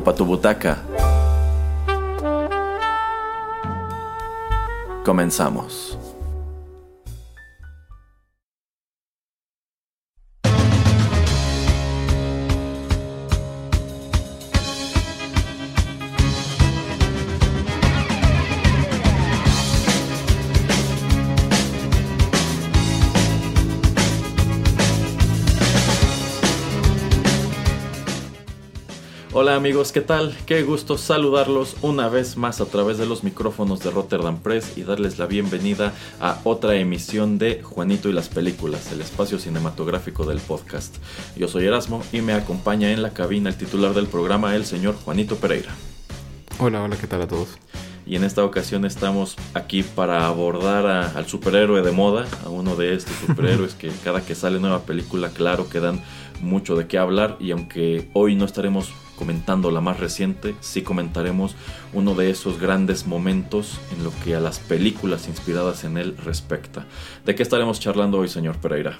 Ocupa tu butaca. Comenzamos. Amigos, ¿qué tal? Qué gusto saludarlos una vez más a través de los micrófonos de Rotterdam Press y darles la bienvenida a otra emisión de Juanito y las películas, el espacio cinematográfico del podcast. Yo soy Erasmo y me acompaña en la cabina el titular del programa, el señor Juanito Pereira. Hola, hola, ¿qué tal a todos? Y en esta ocasión estamos aquí para abordar a- al superhéroe de moda, a uno de estos superhéroes que cada que sale nueva película, claro que dan mucho de qué hablar. Y aunque hoy no estaremos comentando la más reciente, sí comentaremos uno de esos grandes momentos en lo que a las películas inspiradas en él respecta. ¿De qué estaremos charlando hoy, señor Pereira?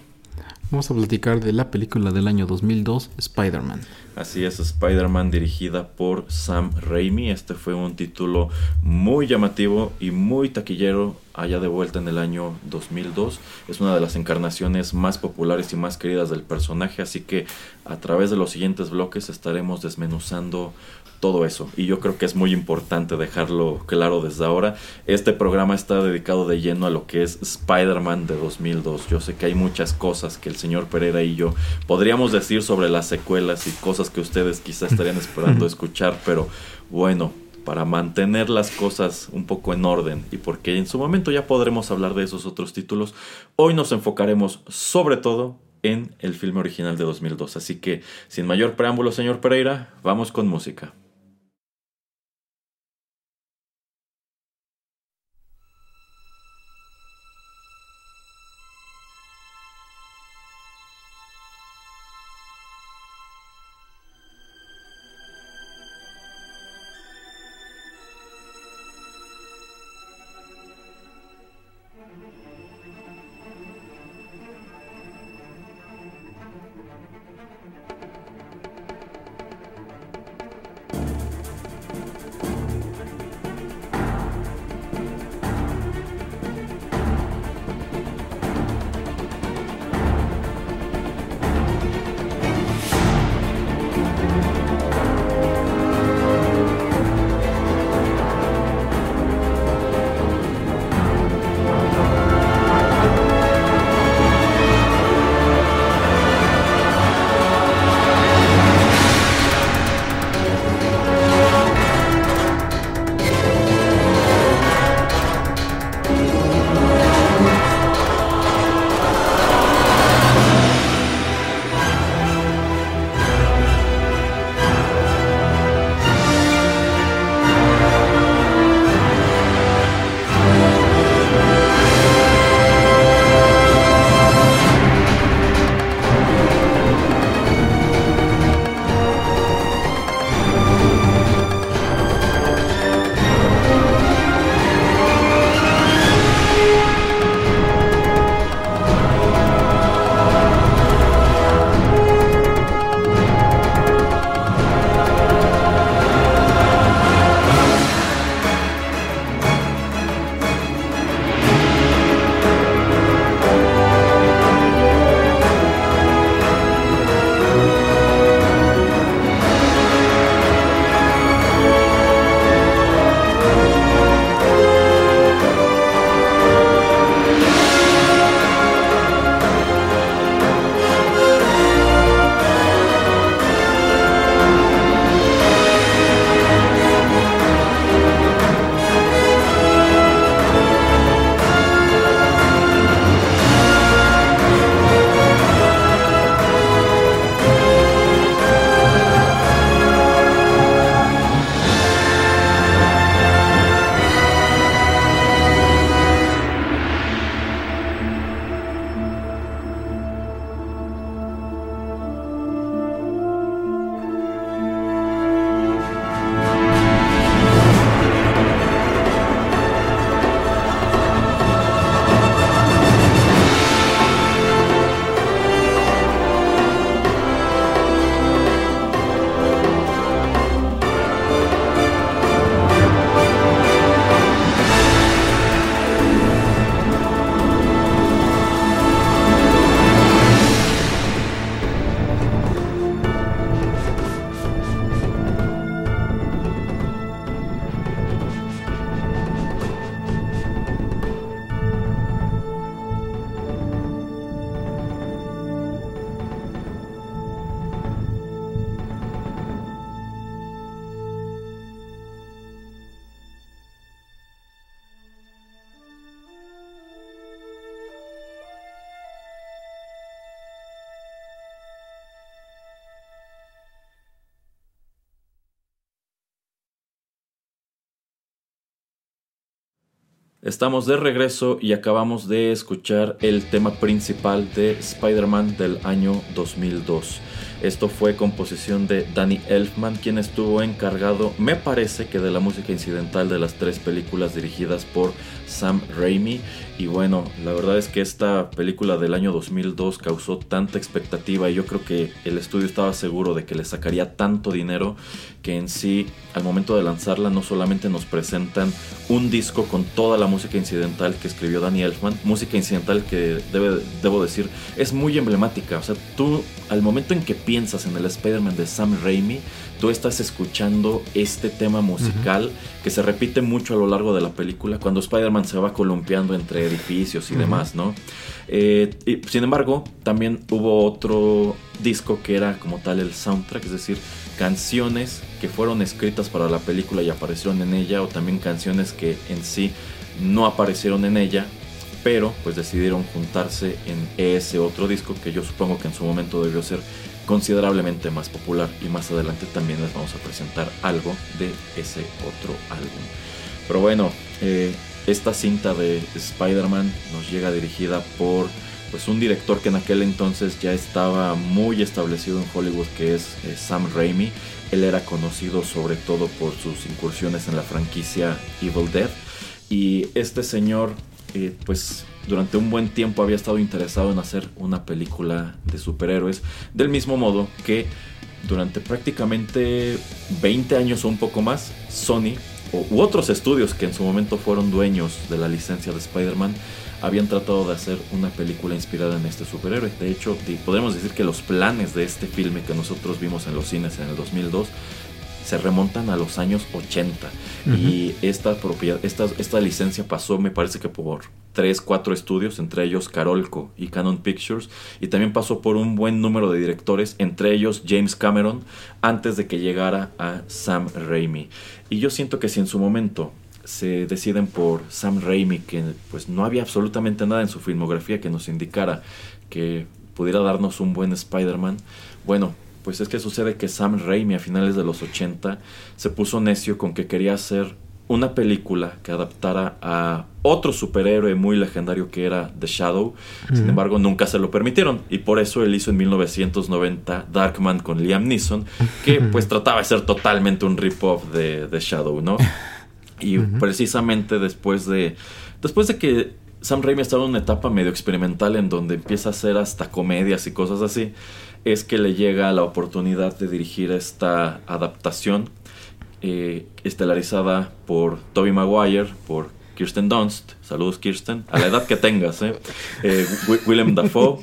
Vamos a platicar de la película del año 2002, Spider-Man. Así es, Spider-Man dirigida por Sam Raimi. Este fue un título muy llamativo y muy taquillero allá de vuelta en el año 2002. Es una de las encarnaciones más populares y más queridas del personaje, así que a través de los siguientes bloques estaremos desmenuzando todo eso. Y yo creo que es muy importante dejarlo claro desde ahora. Este programa está dedicado de lleno a lo que es Spider-Man de 2002. Yo sé que hay muchas cosas que el señor Pereira y yo podríamos decir sobre las secuelas y cosas que ustedes quizás estarían esperando escuchar, pero bueno, para mantener las cosas un poco en orden y porque en su momento ya podremos hablar de esos otros títulos, hoy nos enfocaremos sobre todo en el filme original de 2002. Así que, sin mayor preámbulo, señor Pereira, vamos con música. Estamos de regreso y acabamos de escuchar el tema principal de Spider-Man del año 2002. Esto fue composición de Danny Elfman, quien estuvo encargado, me parece que de la música incidental de las tres películas dirigidas por Sam Raimi. Y bueno, la verdad es que esta película del año 2002 causó tanta expectativa y yo creo que el estudio estaba seguro de que le sacaría tanto dinero que en sí, al momento de lanzarla, no solamente nos presentan un disco con toda la música incidental que escribió Danny Elfman, música incidental que debe, debo decir es muy emblemática. O sea, tú al momento en que piensas en el Spider-Man de Sam Raimi, tú estás escuchando este tema musical que se repite mucho a lo largo de la película cuando Spider-Man se va columpiando entre edificios y demás, ¿no? Eh, sin embargo, también hubo otro disco que era como tal el soundtrack, es decir, canciones que fueron escritas para la película y aparecieron en ella, o también canciones que en sí no aparecieron en ella, pero pues decidieron juntarse en ese otro disco que yo supongo que en su momento debió ser considerablemente más popular y más adelante también les vamos a presentar algo de ese otro álbum. Pero bueno, eh, esta cinta de Spider-Man nos llega dirigida por pues un director que en aquel entonces ya estaba muy establecido en Hollywood que es eh, Sam Raimi. Él era conocido sobre todo por sus incursiones en la franquicia Evil Dead y este señor eh, pues durante un buen tiempo había estado interesado en hacer una película de superhéroes, del mismo modo que durante prácticamente 20 años o un poco más, Sony u otros estudios que en su momento fueron dueños de la licencia de Spider-Man habían tratado de hacer una película inspirada en este superhéroe. De hecho, podemos decir que los planes de este filme que nosotros vimos en los cines en el 2002 se remontan a los años 80 y esta propiedad esta, esta licencia pasó me parece que por 3, 4 estudios, entre ellos Carolco y Canon Pictures, y también pasó por un buen número de directores, entre ellos James Cameron, antes de que llegara a Sam Raimi. Y yo siento que si en su momento se deciden por Sam Raimi, que pues no había absolutamente nada en su filmografía que nos indicara que pudiera darnos un buen Spider-Man, bueno, pues es que sucede que Sam Raimi a finales de los 80 se puso necio con que quería hacer una película que adaptara a otro superhéroe muy legendario que era The Shadow. Sin embargo, nunca se lo permitieron. Y por eso él hizo en 1990 Darkman con Liam Neeson, que pues trataba de ser totalmente un rip-off de The Shadow, ¿no? Y precisamente después de. Después de que Sam Raimi estaba en una etapa medio experimental en donde empieza a hacer hasta comedias y cosas así, es que le llega la oportunidad de dirigir esta adaptación eh, estelarizada por Toby Maguire, por Kirsten Dunst, saludos Kirsten, a la edad que tengas, ¿eh? eh Willem Dafoe,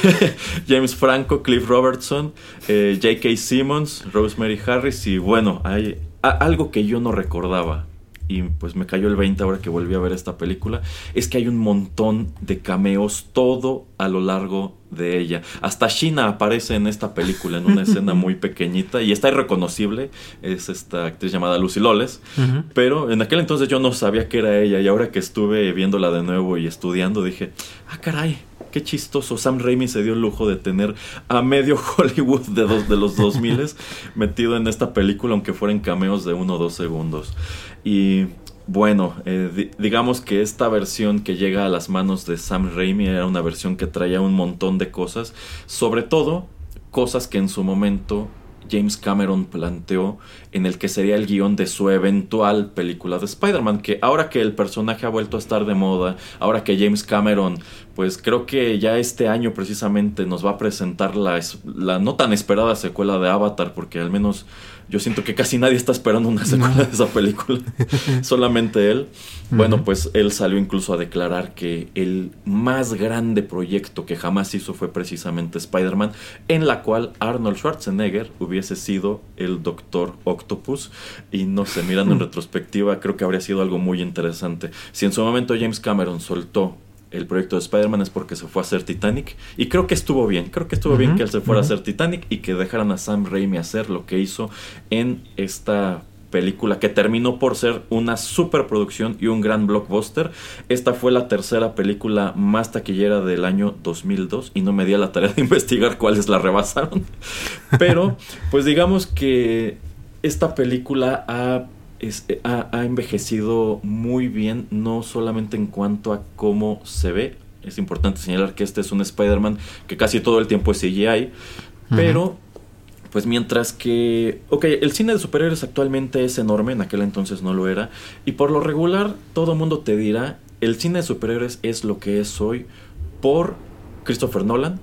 James Franco, Cliff Robertson, eh, J.K. Simmons, Rosemary Harris y bueno, hay algo que yo no recordaba y pues me cayó el 20 ahora que volví a ver esta película, es que hay un montón de cameos todo a lo largo de ella. Hasta Sheena aparece en esta película en una escena muy pequeñita y está irreconocible, es esta actriz llamada Lucy Loles, pero en aquel entonces yo no sabía que era ella y ahora que estuve viéndola de nuevo y estudiando dije, ah caray, qué chistoso. Sam Raimi se dio el lujo de tener a medio Hollywood de, de los 2000 metido en esta película, aunque fueran cameos de uno o dos segundos. Y bueno, eh, digamos que esta versión que llega a las manos de Sam Raimi era una versión que traía un montón de cosas, sobre todo cosas que en su momento James Cameron planteó en el que sería el guion de su eventual película de Spider-Man, que ahora que el personaje ha vuelto a estar de moda, ahora que James Cameron, pues creo que ya este año precisamente nos va a presentar la, la no tan esperada secuela de Avatar, porque al menos yo siento que casi nadie está esperando una secuela de esa película, solamente él. Bueno, pues él salió incluso a declarar que el más grande proyecto que jamás hizo fue precisamente Spider-Man, en la cual Arnold Schwarzenegger hubiese sido el Doctor Octopus. Y no sé, mirando en retrospectiva, creo que habría sido algo muy interesante. Si en su momento James Cameron soltó el proyecto de Spider-Man es porque se fue a hacer Titanic. Y creo que estuvo bien. Creo que estuvo bien que él se fuera a hacer Titanic y que dejaran a Sam Raimi hacer lo que hizo en esta película que terminó por ser una superproducción y un gran blockbuster. Esta fue la tercera película más taquillera del año 2002 y no me di a la tarea de investigar cuáles la rebasaron. Pero, pues digamos que esta película ha ha, ha, envejecido muy bien, no solamente en cuanto a cómo se ve. Es importante señalar que este es un Spider-Man que casi todo el tiempo es CGI, pero pues mientras que, ok, el cine de superhéroes actualmente es enorme, en aquel entonces no lo era, y por lo regular todo mundo te dirá, el cine de superhéroes es lo que es hoy por Christopher Nolan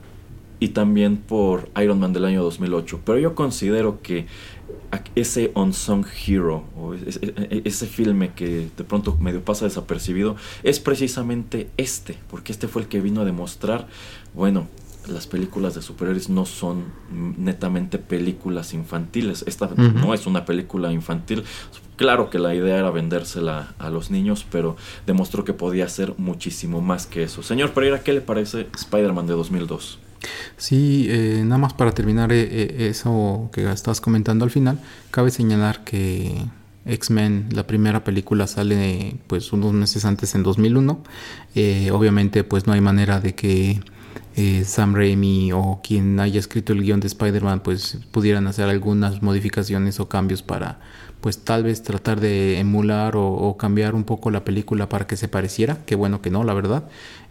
y también por Iron Man del año 2008, pero yo considero que ese unsung hero o ese, ese, filme que de pronto medio pasa desapercibido es precisamente este, porque este fue el que vino a demostrar, bueno, las películas de superhéroes no son netamente películas infantiles. Esta no es una película infantil. Claro que la idea era vendérsela a los niños, pero demostró que podía ser muchísimo más que eso. Señor Pereira, ¿qué le parece Spider-Man de 2002? Sí, eh, nada más para terminar eh, eh, eso que estás comentando al final, cabe señalar que X-Men, la primera película sale pues unos meses antes en 2001. obviamente pues no hay manera de que eh, Sam Raimi o quien haya escrito el guion de Spider-Man pues pudieran hacer algunas modificaciones o cambios para pues tal vez tratar de emular o, cambiar un poco la película para que se pareciera, que bueno que no, la verdad.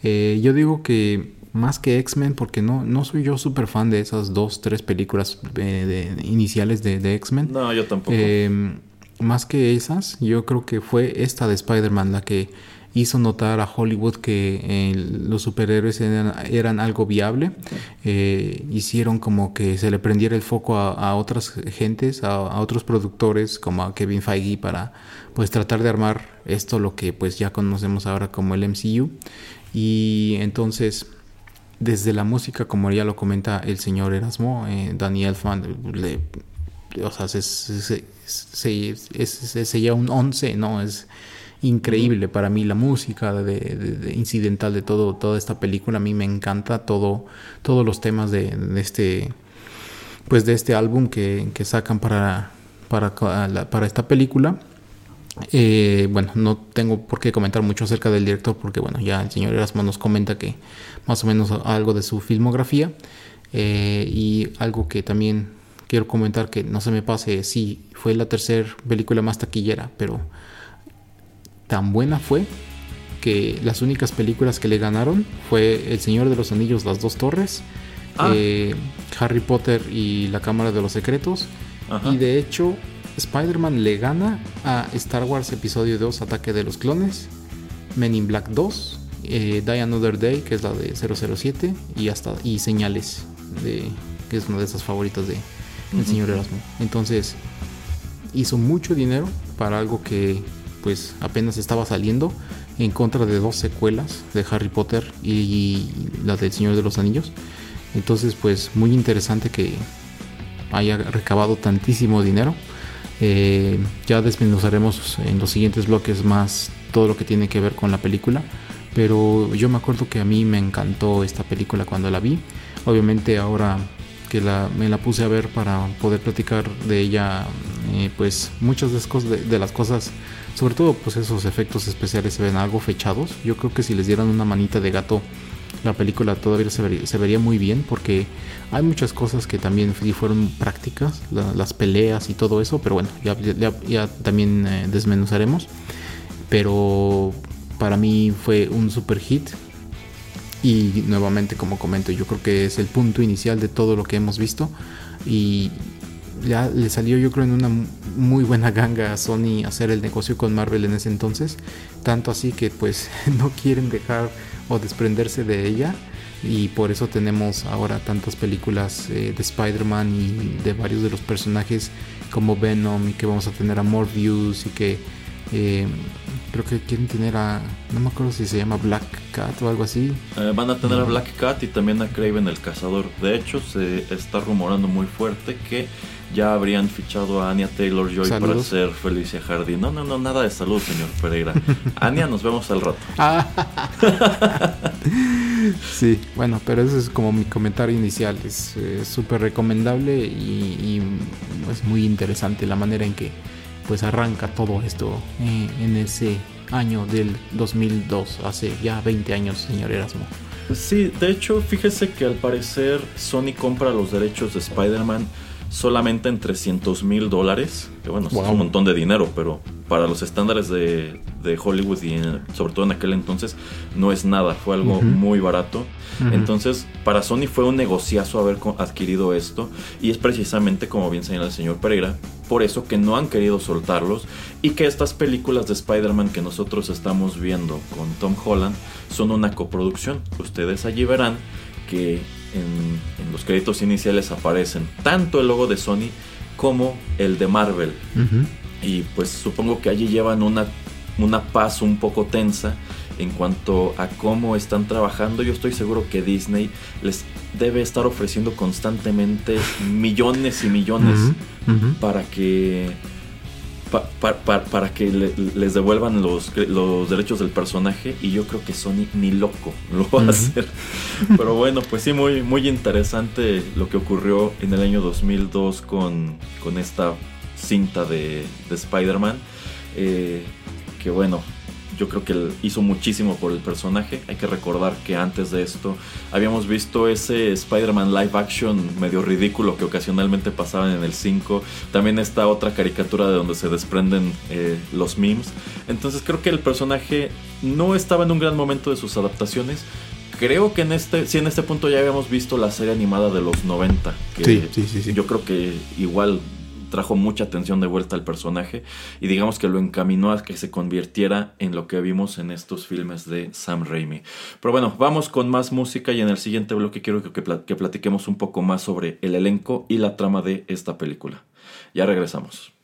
Eh, yo digo que más que X-Men, porque no, no soy yo súper fan de esas dos, tres películas eh, iniciales de, de X-Men. No, yo tampoco. más que esas, yo creo que fue esta de Spider-Man la que hizo notar a Hollywood que eh, los superhéroes eran, algo viable. Eh, hicieron como que se le prendiera el foco a, otras gentes, a, otros productores como a Kevin Feige para pues tratar de armar esto lo que pues ya conocemos ahora como el MCU. Y entonces desde la música, como ya lo comenta el señor Erasmo, eh, Daniel Fan, le, o sea, se, se, un 11, ¿no? Es, increíble para mí la música de, incidental de todo toda esta película a mí me encanta todo todos los temas de, este pues de este álbum que, sacan para para, para esta película eh, bueno no tengo por qué comentar mucho acerca del director porque bueno ya el señor Erasmo nos comenta que más o menos algo de su filmografía eh, y algo que también quiero comentar que no se me pase sí fue la tercera película más taquillera pero tan buena fue que las únicas películas que le ganaron fue El Señor de los Anillos, Las Dos Torres, ah. eh, Harry Potter y La Cámara de los Secretos. Y de hecho, Spider-Man le gana a Star Wars Episodio 2, Ataque de los Clones, Men in Black 2, eh, Die Another Day, que es la de 007, y hasta y Señales, de, que es una de esas favoritas de el señor Erasmo. Entonces, hizo mucho dinero para algo que pues apenas estaba saliendo en contra de dos secuelas de Harry Potter y, la del Señor de los Anillos. Entonces pues muy interesante que haya recabado tantísimo dinero. Eh, ya desmenuzaremos en los siguientes bloques más todo lo que tiene que ver con la película. Pero yo me acuerdo que a mí me encantó esta película cuando la vi. Obviamente ahora que la, me la puse a ver para poder platicar de ella, eh, pues muchas de las cosas sobre todo, pues esos efectos especiales se ven algo fechados. Yo creo que si les dieran una manita de gato, la película todavía se vería, muy bien porque hay muchas cosas que también fueron prácticas, las peleas y todo eso, pero bueno, ya, también eh, desmenuzaremos. Pero para mí fue un super hit. Y nuevamente como comento, yo creo que es el punto inicial de todo lo que hemos visto. Y ya le salió yo creo en una muy buena ganga a Sony hacer el negocio con Marvel en ese entonces, tanto así que pues no quieren dejar o desprenderse de ella. Y por eso tenemos ahora tantas películas eh, de Spider-Man y de varios de los personajes como Venom y que vamos a tener a Morbius y que eh, creo que quieren tener a no me acuerdo si se llama Black Cat o algo así. Eh, van a tener a Black Cat y también a Craven el cazador. De hecho se está rumorando muy fuerte que ya habrían fichado a Anya Taylor Joy para ser Felicia Hardy. No, no, no, nada de salud, señor Pereira. Anya, nos vemos al rato. sí, bueno, pero eso es como mi comentario inicial. Es súper recomendable y, es muy interesante la manera en que pues arranca todo esto eh, en ese año del 2002, hace ya 20 años, señor Erasmo. Sí, de hecho, fíjese que al parecer Sony compra los derechos de Spider-Man solamente en 300 mil dólares. Que bueno, es un montón de dinero, pero para los estándares de, de Hollywood y sobre todo en aquel entonces no es nada, fue algo muy barato. Entonces para Sony fue un negociazo haber adquirido esto y es precisamente como bien señala el señor Pereira, por eso que no han querido soltarlos y que estas películas de Spider-Man que nosotros estamos viendo con Tom Holland son una coproducción. Ustedes allí verán que en, los créditos iniciales aparecen tanto el logo de Sony como el de Marvel. Y pues supongo que allí llevan una, una paz un poco tensa en cuanto a cómo están trabajando. Yo estoy seguro que Disney les debe estar ofreciendo constantemente millones y millones para que para que les devuelvan los, los, derechos del personaje y yo creo que Sony ni loco lo va a hacer. Pero bueno, pues sí, muy, muy interesante lo que ocurrió en el año 2002 con, con esta cinta de, de Spider-Man. Eh, que bueno, yo creo que él hizo muchísimo por el personaje. Hay que recordar que antes de esto habíamos visto ese Spider-Man live action medio ridículo que ocasionalmente pasaban en el 5. También está otra caricatura de donde se desprenden eh, los memes. Entonces creo que el personaje no estaba en un gran momento de sus adaptaciones. Creo que en este, sí, en este punto ya habíamos visto la serie animada de los 90. Que sí, sí, sí. Yo creo que igual trajo mucha atención de vuelta al personaje y digamos que lo encaminó a que se convirtiera en lo que vimos en estos filmes de Sam Raimi. Pero bueno, vamos con más música y en el siguiente bloque quiero que, que platiquemos un poco más sobre el elenco y la trama de esta película. Ya regresamos.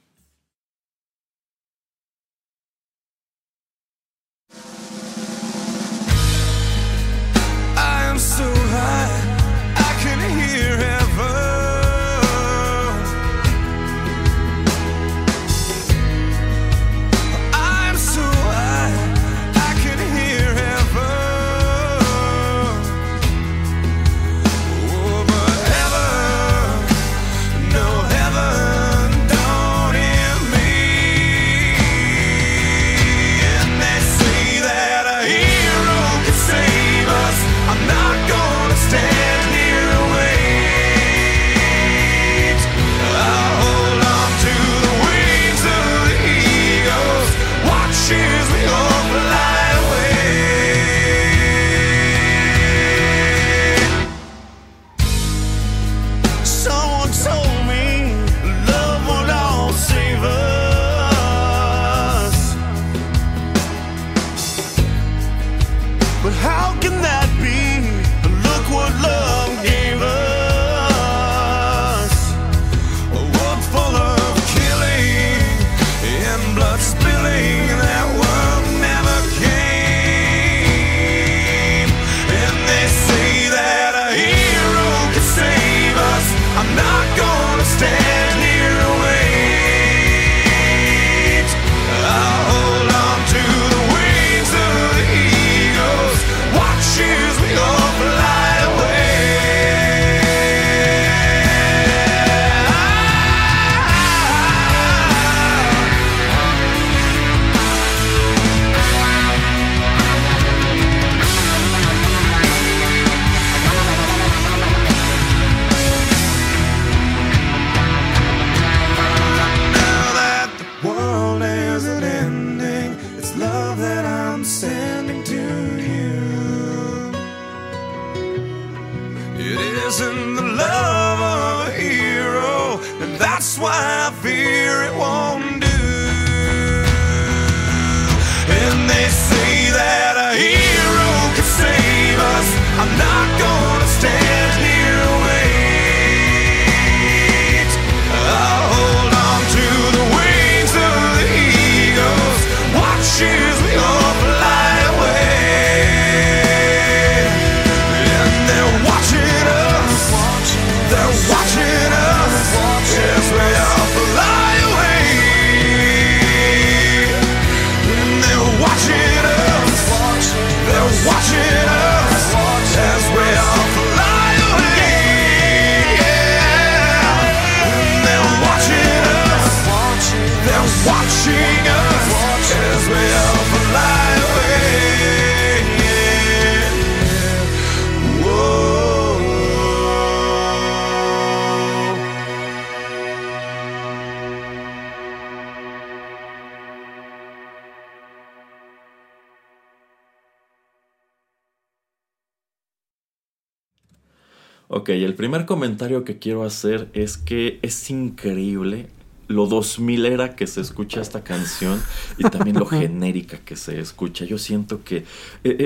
Ok, el primer comentario que quiero hacer es que es increíble lo 2000 era que se escucha esta canción y también lo genérica que se escucha. Yo siento que eh,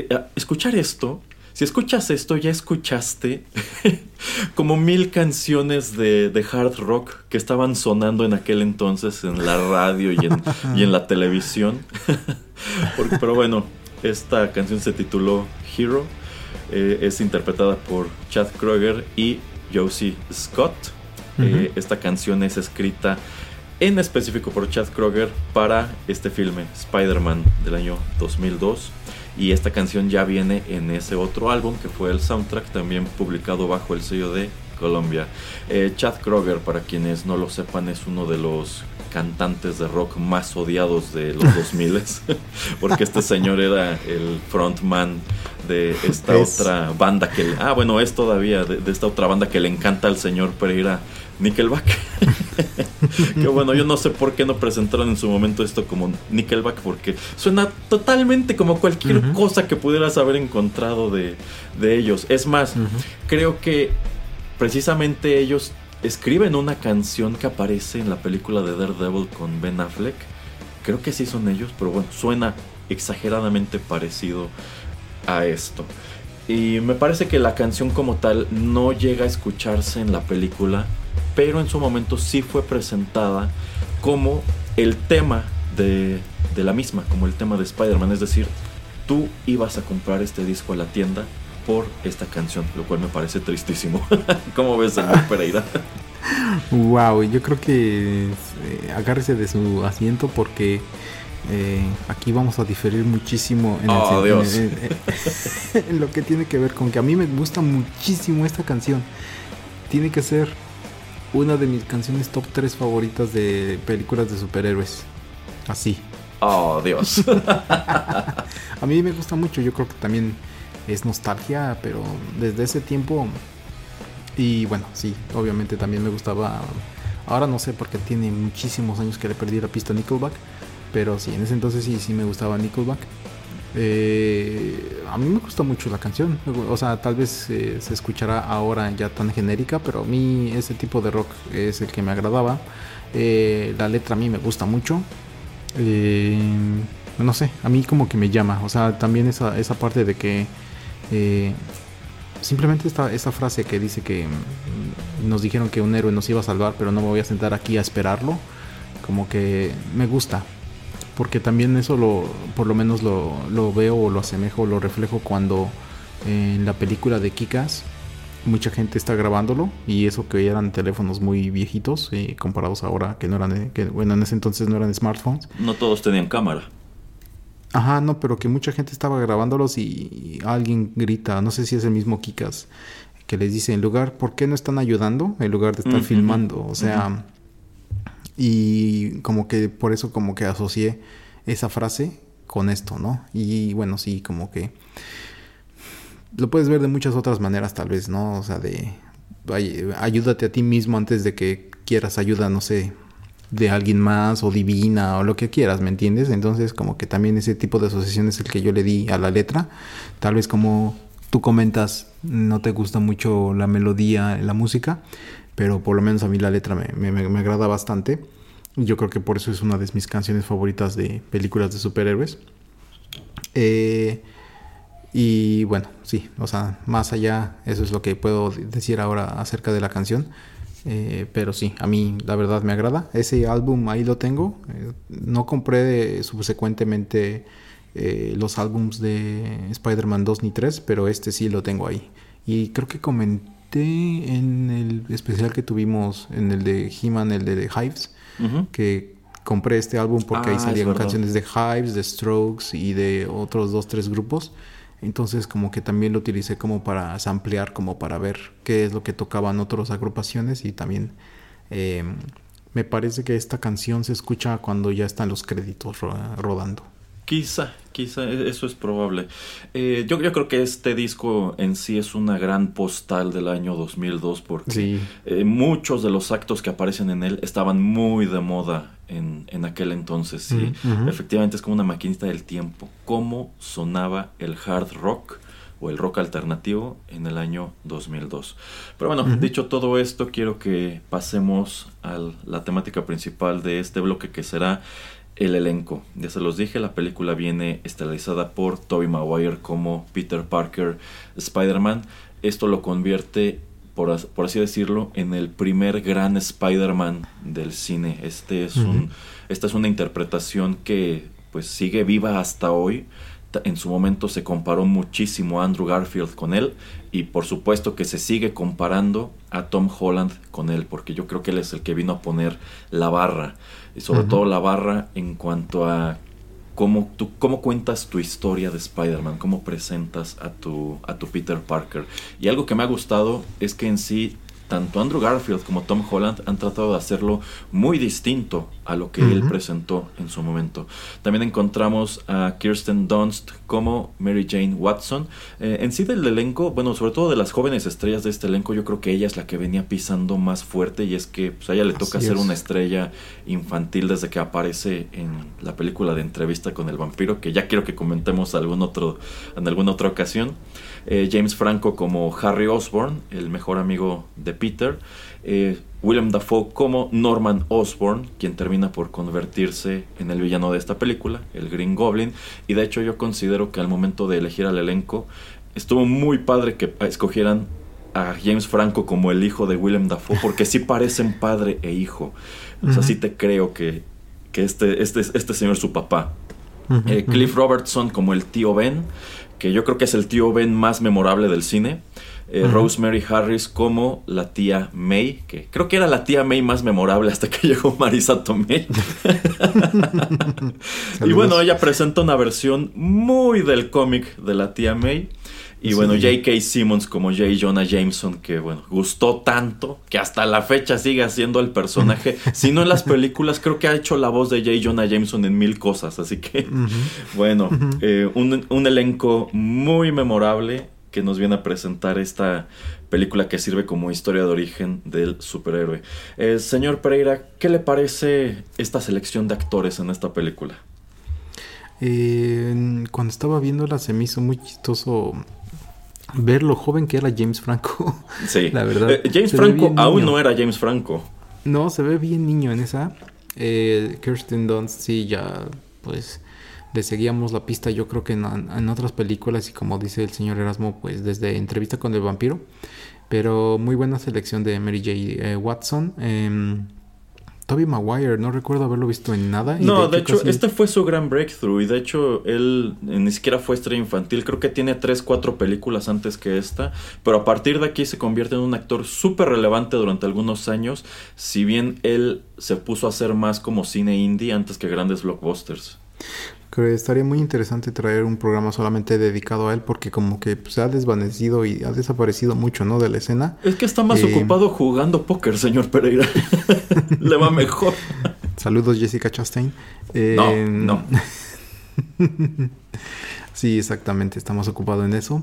eh, escuchar esto, si escuchas esto, ya escuchaste como mil canciones de, de, hard rock que estaban sonando en aquel entonces en la radio y en, y en la televisión. pero bueno, esta canción se tituló Hero. Eh, es interpretada por Chad Kroger y Josie Scott. esta canción es escrita en específico por Chad Kroger para este filme Spider-Man del año 2002 y esta canción ya viene en ese otro álbum que fue el soundtrack también publicado bajo el sello de Colombia. Eh, Chad Kroger, para quienes no lo sepan, es uno de los cantantes de rock más odiados de los 2000 porque este señor era el frontman de esta otra banda que ah bueno es todavía de, esta otra banda que le encanta al señor Pereira Nickelback. Que bueno, yo no sé por qué no presentaron en su momento esto como Nickelback, porque suena totalmente como cualquier cosa que pudieras haber encontrado de, ellos. Es más, creo que precisamente ellos escriben una canción que aparece en la película de Daredevil con Ben Affleck. Creo que sí son ellos, pero bueno, suena exageradamente parecido a esto. Y me parece que la canción como tal no llega a escucharse en la película pero en su momento sí fue presentada como el tema de, la misma, como el tema de Spider-Man. Es decir, tú ibas a comprar este disco a la tienda por esta canción, lo cual me parece tristísimo. ¿Cómo ves, señor Pereira? wow, yo creo que eh, agárrese de su asiento porque eh, aquí vamos a diferir muchísimo en, oh, en, lo que tiene que ver con que a mí me gusta muchísimo esta canción. Tiene que ser una de mis canciones top 3 favoritas de películas de superhéroes. Así. Oh, Dios. a mí me gusta mucho, yo creo que también es nostalgia, pero desde ese tiempo... Y bueno, sí, obviamente también me gustaba... Ahora no sé porque tiene muchísimos años que le perdí la pista Nickelback, pero sí, en ese entonces sí, sí me gustaba Nickelback. Eh, a mí me gusta mucho la canción. O sea, tal vez eh, se escuchará ahora ya tan genérica, pero a mí ese tipo de rock es el que me agradaba. Eh, la letra a mí me gusta mucho. no sé, a mí como que me llama. O sea, también esa, esa parte de que simplemente esta, frase que dice que mm, nos dijeron que un héroe nos iba a salvar, pero no me voy a sentar aquí a esperarlo. Como que me gusta, porque también eso lo, por lo menos lo, veo o lo asemejo, lo reflejo cuando en la película de Kikas mucha gente está grabándolo y eso que eran teléfonos muy viejitos eh, comparados ahora que no eran, eh, bueno, en ese entonces no eran smartphones. No todos tenían cámara. Ajá, no, pero que mucha gente estaba grabándolos y alguien grita, no sé si es el mismo Kikas, que les dice en lugar, ¿por qué no están ayudando en lugar de estar filmando? O sea, y como que por eso como que asocié esa frase con esto, ¿no? Y bueno, sí, como que lo puedes ver de muchas otras maneras tal vez, ¿no? O sea, de ayúdate a ti mismo antes de que quieras ayuda, no sé, de alguien más o divina o lo que quieras, ¿me entiendes? Entonces como que también ese tipo de asociación es el que yo le di a la letra. Tal vez como tú comentas, no te gusta mucho la melodía, la música, pero por lo menos a mí la letra me, me, agrada bastante. Yo creo que por eso es una de mis canciones favoritas de películas de superhéroes. Eh, y bueno, sí, o sea, más allá, eso es lo que puedo decir ahora acerca de la canción. Eh, pero sí, a mí la verdad me agrada. Ese álbum ahí lo tengo. Eh, no compré subsecuentemente los álbums de Spider-Man 2 ni 3, pero este sí lo tengo ahí. Y creo que comenté en el especial que tuvimos, en el de He-Man, el de Hives, que compré este álbum porque ahí ah, salían canciones de Hives, de Strokes y de otros dos, tres grupos. Entonces como que también lo utilicé como para ampliar, como para ver qué es lo que tocaban otras agrupaciones y también em, me parece que esta canción se escucha cuando ya están los créditos rodando. Quizá, quizá, e-, eso es probable. Eh, yo, yo, creo que este disco en sí es una gran postal del año 2002 porque eh, muchos de los actos que aparecen en él estaban muy de moda en, en aquel entonces. Y efectivamente es como una maquinita del tiempo. Cómo sonaba el hard rock o el rock alternativo en el año 2002. Pero bueno, dicho todo esto, quiero que pasemos a la temática principal de este bloque que será el elenco. Ya se los dije, la película viene estelarizada por Tobey Maguire como Peter Parker Spider-Man. Esto lo convierte por, así decirlo, en el primer gran Spider-Man del cine. Este es un, esta es una interpretación que pues sigue viva hasta hoy en su momento se comparó muchísimo a Andrew Garfield con él y por supuesto que se sigue comparando a Tom Holland con él porque yo creo que él es el que vino a poner la barra y sobre todo la barra en cuanto a cómo, tú, cómo cuentas tu historia de Spider-Man, cómo presentas a tu, a tu Peter Parker. Y algo que me ha gustado es que en sí tanto Andrew Garfield como Tom Holland han tratado de hacerlo muy distinto a lo que él presentó en su momento. También encontramos a Kirsten Dunst como Mary Jane Watson. Eh, en sí del elenco, bueno, sobre todo de las jóvenes estrellas de este elenco, yo creo que ella es la que venía pisando más fuerte y es que pues, a ella le toca ser una estrella infantil desde que aparece en la película de entrevista con el vampiro, que ya quiero que comentemos algún otro, en alguna otra ocasión. Eh, James Franco como Harry Osborn, el mejor amigo de Peter, eh, William Dafoe como Norman Osborn, quien termina por convertirse en el villano de esta película, el Green Goblin, y de hecho yo considero que al momento de elegir al elenco estuvo muy padre que escogieran a James Franco como el hijo de William Dafoe, porque sí parecen padre e hijo. O sea, sí te creo que, que este, este, este señor es su papá. Eh, Cliff Robertson como el tío Ben, que yo creo que es el tío Ben más memorable del cine. Eh, Rosemary Harris como la tía May, que creo que era la tía May más memorable hasta que llegó Marisa Tomei. y bueno, ella presenta una versión muy del cómic de la tía May. Y bueno, J.K. Simmons como J. Jonah Jameson, que bueno, gustó tanto que hasta la fecha sigue haciendo el personaje. si no en las películas, creo que ha hecho la voz de J. Jonah Jameson en mil cosas. Así que, bueno, eh, un, un elenco muy memorable que nos viene a presentar esta película que sirve como historia de origen del superhéroe. Eh, señor Pereira, ¿qué le parece esta selección de actores en esta película? Eh, cuando estaba viéndola se me hizo muy chistoso ver lo joven que era James Franco. Sí, la verdad. Eh, James Franco aún no era James Franco. No, se ve bien niño en esa. Eh, Kirsten Dunst, sí, ya, pues, le seguíamos la pista, yo creo que en, otras películas, y como dice el señor Erasmo, pues, desde Entrevista con el Vampiro. Pero muy buena selección de Mary J. Eh, Watson. Em, Toby Maguire, no recuerdo haberlo visto en nada. no, de hecho, este fue su gran breakthrough. Y de hecho, él ni siquiera fue estrella infantil. Creo que tiene 3, 4 películas antes que esta. Pero a partir de aquí se convierte en un actor súper relevante durante algunos años. Si bien él se puso a hacer más como cine indie antes que grandes blockbusters. Creo que estaría muy interesante traer un programa solamente dedicado a él porque como que pues, se ha desvanecido y ha desaparecido mucho, ¿no? De la escena. Es que está más eh, ocupado jugando póker, señor Pereira. Le va mejor. Saludos, Jessica Chastain. no, no. sí, exactamente, estamos ocupados en eso.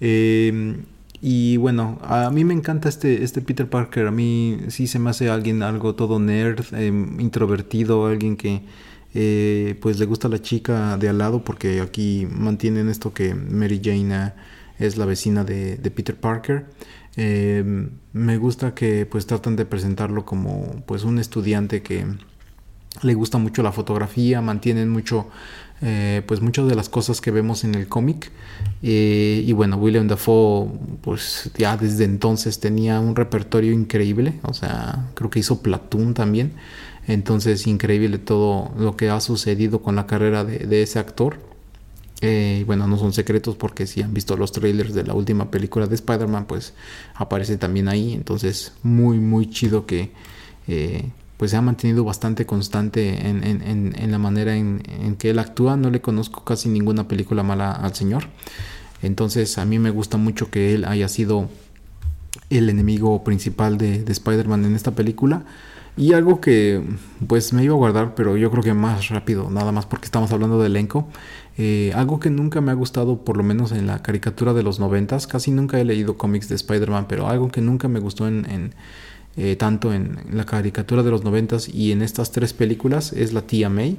Eh, y bueno, a mí me encanta este, este Peter Parker. A mí sí se me hace alguien algo todo nerd, eh, introvertido, alguien que eh, pues le gusta la chica de al lado porque aquí mantienen esto que Mary Jane es la vecina de, Peter Parker. Eh, me gusta que pues tratan de presentarlo como pues un estudiante que le gusta mucho la fotografía, mantienen mucho eh, pues muchas de las cosas que vemos en el cómic y bueno William Dafoe pues ya desde entonces tenía un repertorio increíble o sea creo que hizo Platoon también entonces, increíble todo lo que ha sucedido con la carrera de, ese actor. Eh, bueno, no son secretos porque si han visto los trailers de la última película de Spider-Man, pues aparece también ahí. Entonces, muy, muy chido que eh, pues se ha mantenido bastante constante en, la manera en, que él actúa. No le conozco casi ninguna película mala al señor. Entonces, a mí me gusta mucho que él haya sido el enemigo principal de, de Spider-Man en esta película. Y algo que pues me iba a guardar, pero yo creo que más rápido, nada más porque estamos hablando de elenco. Eh, algo que nunca me ha gustado, por lo menos en la caricatura de los noventas, casi nunca he leído cómics de Spider-Man, pero algo que nunca me gustó en, eh, tanto en la caricatura de los noventas y en estas tres películas es la tía May,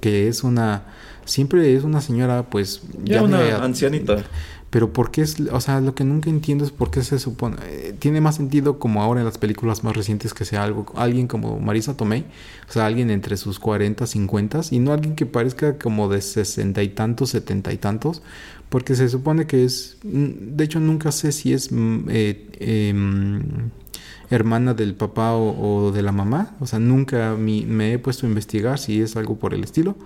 que es una siempre es una señora pues ya una ancianita Pero ¿por qué es, o sea, lo que nunca entiendo es por qué se supone, eh, tiene más sentido como ahora en las películas más recientes que sea algo, alguien como Marisa Tomei, o sea, alguien entre sus 40, 50 y no alguien que parezca como de 60 y tantos, 70 y tantos, porque se supone que es, de hecho nunca sé si es mm, eh, em, hermana del papá o, de la mamá, o sea, nunca me he puesto a investigar si es algo por el estilo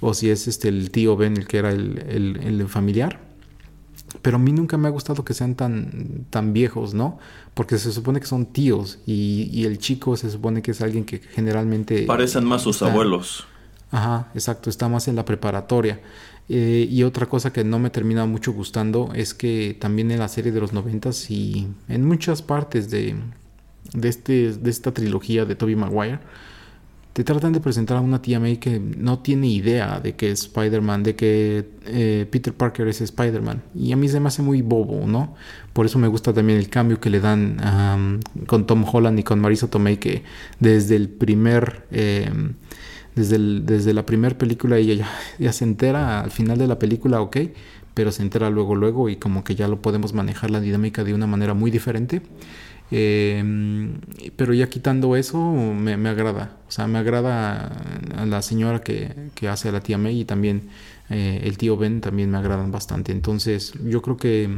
o si es este el tío Ben el que era el, el familiar pero a mí nunca me ha gustado que sean tan, tan viejos, ¿no? Porque se supone que son tíos y, el chico se supone que es alguien que generalmente... Parecen más sus abuelos. Ajá, exacto, está más en la preparatoria. Eh, y otra cosa que no me termina mucho gustando es que también en la serie de los noventas y en muchas partes de, de, este, de esta trilogía de Toby Maguire, te tratan de presentar a una tía May que no tiene idea de que es Spider-Man, de que eh, Peter Parker es Spider-Man. Y a mí se me hace muy bobo, ¿no? Por eso me gusta también el cambio que le dan con Tom Holland y con Marisa Tomei, que desde el primer... Em, desde, desde la primera película ella ya, ya se entera al final de la película, ok, pero se entera luego, luego y como que ya lo podemos manejar la dinámica de una manera muy diferente. Em, pero ya quitando eso, me, agrada. O sea, me agrada a la señora que, hace a la tía May y también eh, el tío Ben también me agradan bastante. Entonces, yo creo que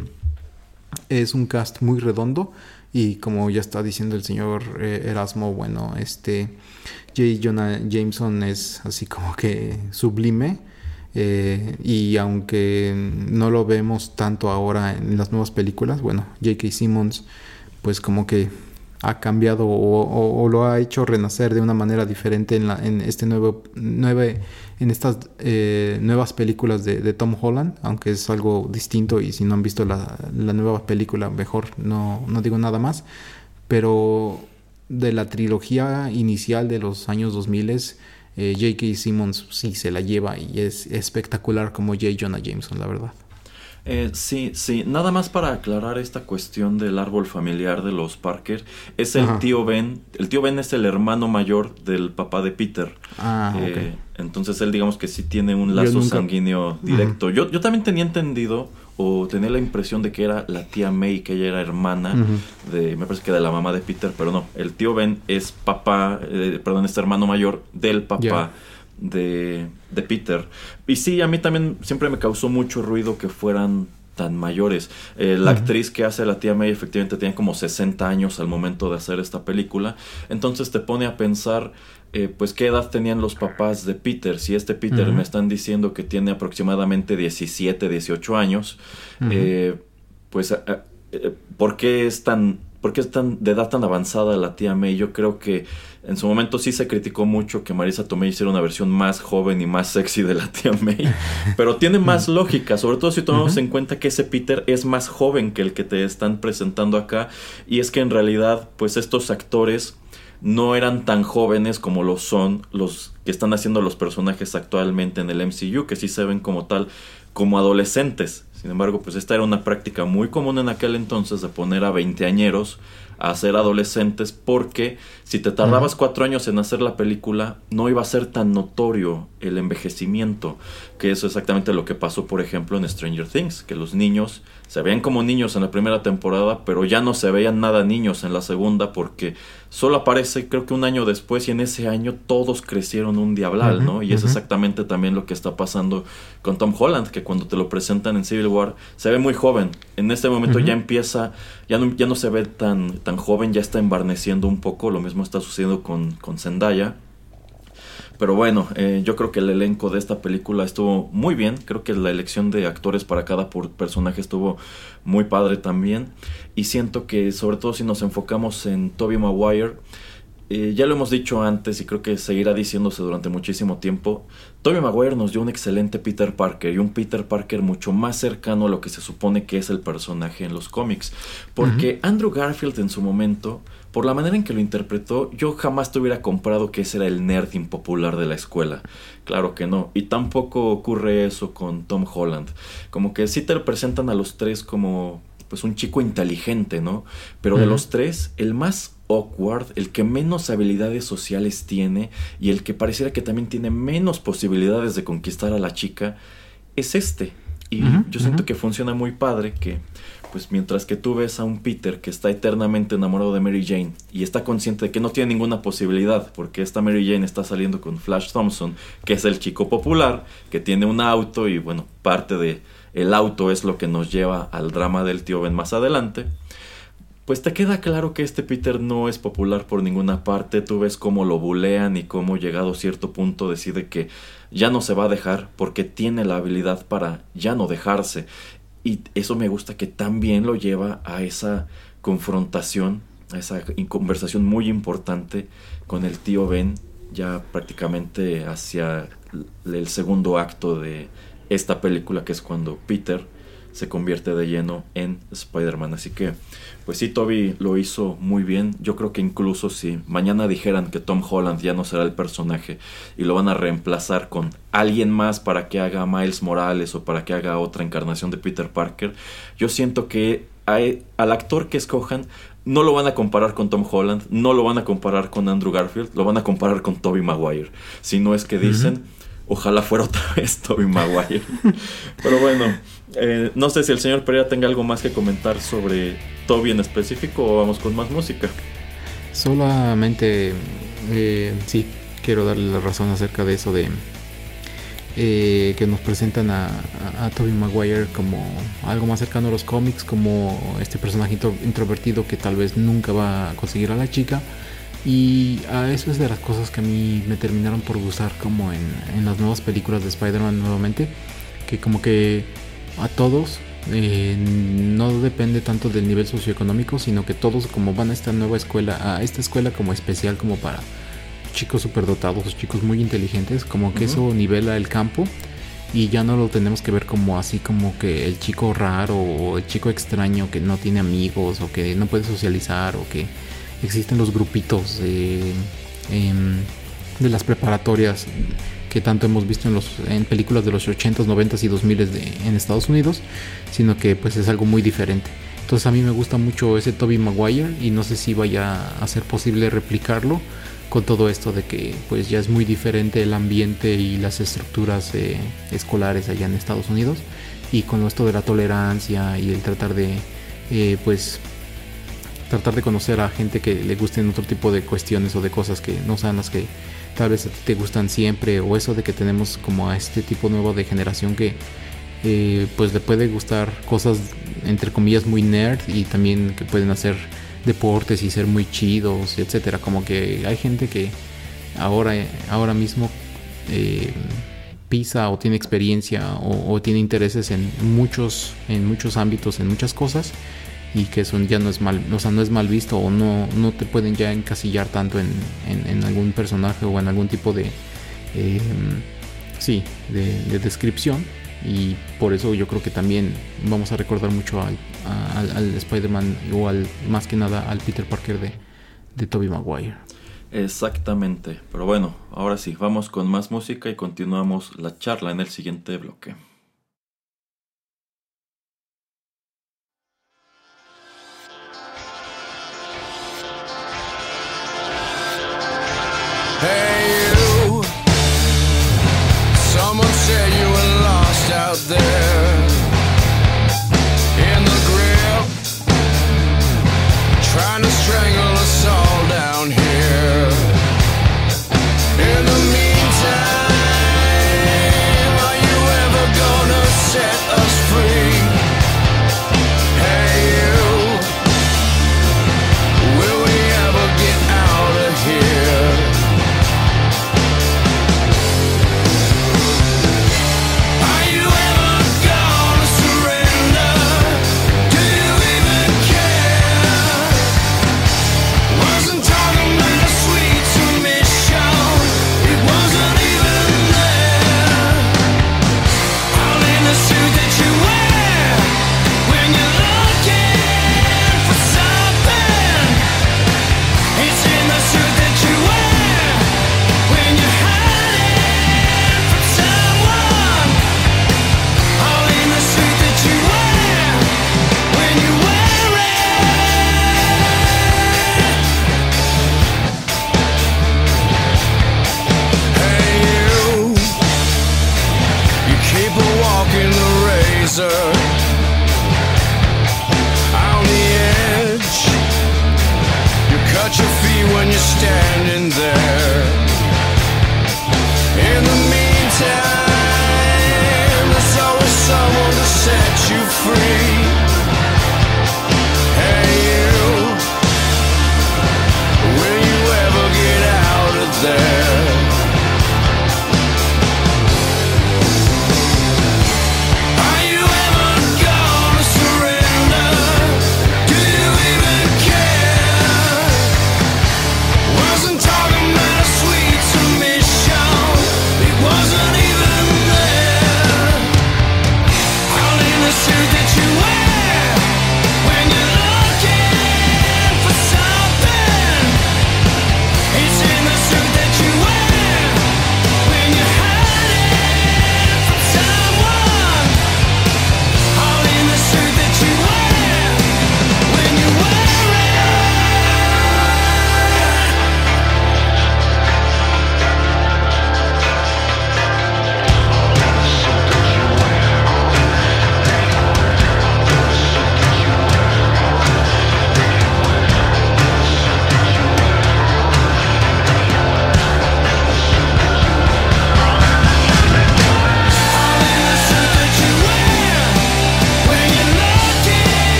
es un cast muy redondo. Y como ya está diciendo el señor eh, Erasmo, bueno, este J. Jonah Jameson es así como que sublime. Eh, y aunque no lo vemos tanto ahora en las nuevas películas, bueno, J.K. Simmons pues como que ha cambiado o, lo ha hecho renacer de una manera diferente en, la, en este nuevo, nueve, en estas eh, nuevas películas de, Tom Holland, aunque es algo distinto y si no han visto la, nueva película mejor no, no digo nada más, pero de la trilogía inicial de los años 2000 eh, J.K. Simmons sí se la lleva y es espectacular como J. Jonah Jameson, la verdad. Eh, sí, sí. Nada más para aclarar esta cuestión del árbol familiar de los Parker. Es el tío Ben. El tío Ben es el hermano mayor del papá de Peter. Ah, eh, Entonces él digamos que sí tiene un lazo sanguíneo directo. yo, yo también tenía entendido o tenía la impresión de que era la tía May, que ella era hermana de, me parece que de la mamá de Peter, pero no. El tío Ben es papá, eh, perdón, es hermano mayor del papá de, de Peter. Y sí, a mí también siempre me causó mucho ruido que fueran tan mayores. Eh, la actriz que hace la tía May efectivamente tiene como 60 años al momento de hacer esta película. Entonces te pone a pensar, eh, pues, qué edad tenían los papás de Peter. Si este Peter me están diciendo que tiene aproximadamente 17, 18 años, eh, pues, ¿por qué es tan... ¿Por qué es tan, de edad tan avanzada la tía May? Yo creo que en su momento sí se criticó mucho que Marisa Tomei hiciera una versión más joven y más sexy de la tía May, pero tiene más lógica, sobre todo si tomamos en cuenta que ese Peter es más joven que el que te están presentando acá y es que en realidad pues estos actores no eran tan jóvenes como lo son los que están haciendo los personajes actualmente en el MCU, que sí se ven como tal como adolescentes. Sin embargo, pues esta era una práctica muy común en aquel entonces de poner a veinteañeros a ser adolescentes porque si te tardabas cuatro años en hacer la película no iba a ser tan notorio el envejecimiento que eso es exactamente lo que pasó por ejemplo en Stranger Things que los niños se veían como niños en la primera temporada pero ya no se veían nada niños en la segunda porque solo aparece creo que un año después y en ese año todos crecieron un diablal no y es exactamente también lo que está pasando con Tom Holland que cuando te lo presentan en Civil War se ve muy joven. En este momento ya empieza ya no, ya no se ve tan tan joven, ya está embarneciendo un poco, lo mismo está sucediendo con, con Zendaya. Pero bueno, eh, yo creo que el elenco de esta película estuvo muy bien. Creo que la elección de actores para cada personaje estuvo muy padre también. Y siento que, sobre todo si nos enfocamos en Toby Maguire, eh, ya lo hemos dicho antes y creo que seguirá diciéndose durante muchísimo tiempo. Tobey Maguire nos dio un excelente Peter Parker y un Peter Parker mucho más cercano a lo que se supone que es el personaje en los cómics. Porque Andrew Garfield en su momento, por la manera en que lo interpretó, yo jamás te hubiera comprado que ese era el nerd impopular de la escuela. Claro que no. Y tampoco ocurre eso con Tom Holland. Como que sí te presentan a los tres como pues un chico inteligente, ¿no? Pero de los tres, el más awkward, el que menos habilidades sociales tiene y el que pareciera que también tiene menos posibilidades de conquistar a la chica, es este. Y yo siento que funciona muy padre que pues mientras que tú ves a un Peter que está eternamente enamorado de Mary Jane y está consciente de que no tiene ninguna posibilidad porque esta Mary Jane está saliendo con Flash Thompson, que es el chico popular, que tiene un auto y bueno, parte de el auto es lo que nos lleva al drama del tío Ben más adelante. Pues te queda claro que este Peter no es popular por ninguna parte, tú ves cómo lo bulean y cómo llegado a cierto punto decide que ya no se va a dejar porque tiene la habilidad para ya no dejarse y eso me gusta que también lo lleva a esa confrontación, a esa conversación muy importante con el tío Ben, ya prácticamente hacia el segundo acto de esta película, que es cuando Peter se convierte de lleno en Spider-Man. Así que, pues sí, Toby lo hizo muy bien. Yo creo que incluso si mañana dijeran que Tom Holland ya no será el personaje y lo van a reemplazar con alguien más para que haga Miles Morales o para que haga otra encarnación de Peter Parker, yo siento que al actor que escojan no lo van a comparar con Tom Holland, no lo van a comparar con Andrew Garfield, lo van a comparar con Toby Maguire. Si no es que dicen... Ojalá fuera otra vez Toby Maguire. Pero bueno, eh, no sé si el señor Pereira tenga algo más que comentar sobre Toby en específico o vamos con más música. Solamente, eh, sí, quiero darle la razón acerca de eso de eh, que nos presentan a, a, Toby Maguire como algo más cercano a los cómics, como este personaje introvertido que tal vez nunca va a conseguir a la chica y a eso es de las cosas que a mí me terminaron por gustar como en, las nuevas películas de Spider-Man nuevamente. Que como que a todos eh, no depende tanto del nivel socioeconómico, sino que todos como van a esta nueva escuela, a esta escuela como especial como para chicos superdotados, chicos muy inteligentes, como que eso nivela el campo y ya no lo tenemos que ver como así como que el chico raro o el chico extraño que no tiene amigos o que no puede socializar o que existen los grupitos em, de las preparatorias que tanto hemos visto en, los, películas de los 80s, 90s y 2000s de, en Estados Unidos, sino que pues es algo muy diferente. Entonces a mí me gusta mucho ese Toby Maguire y no sé si vaya a ser posible replicarlo con todo esto de que pues ya es muy diferente el ambiente y las estructuras eh, escolares allá en Estados Unidos y con esto de la tolerancia y el tratar de eh, pues tratar de conocer a gente que le gusten otro tipo de cuestiones o de cosas que no sean las que tal vez a ti te gustan siempre o eso de que tenemos como a este tipo nuevo de generación que eh, pues le puede gustar cosas entre comillas muy nerd y también que pueden hacer deportes y ser muy chidos etcétera. Como que hay gente que ahora ahora mismo eh, pisa o tiene experiencia o, o, tiene intereses en muchos en muchos ámbitos en muchas cosas y que eso ya no es mal, o sea, no es mal visto o no, no te pueden ya encasillar tanto en, en, algún personaje o en algún tipo de, eh, sí, de, descripción y por eso yo creo que también vamos a recordar mucho al, al, Spider-Man o al, más que nada al Peter Parker de, de Tobey Maguire. Exactamente, pero bueno, ahora sí, vamos con más música y continuamos la charla en el siguiente bloque.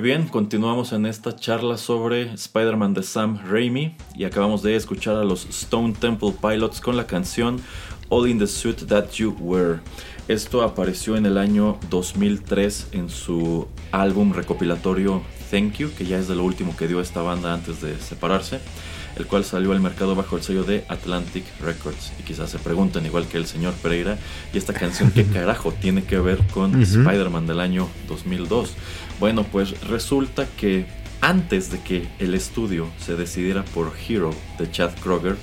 Muy bien, continuamos en esta charla sobre Spider-Man de Sam Raimi y acabamos de escuchar a los Stone Temple Pilots con la canción All in the Suit That You Were. Esto apareció en el año 2003 en su álbum recopilatorio Thank You, que ya es de lo último que dio esta banda antes de separarse, el cual salió al mercado bajo el sello de Atlantic Records. Y quizás se pregunten, igual que el señor Pereira, ¿y esta canción qué carajo tiene que ver con Spider-Man del año 2002? Bueno, pues resulta que antes de que el estudio se decidiera por Hero de Chad Kroger,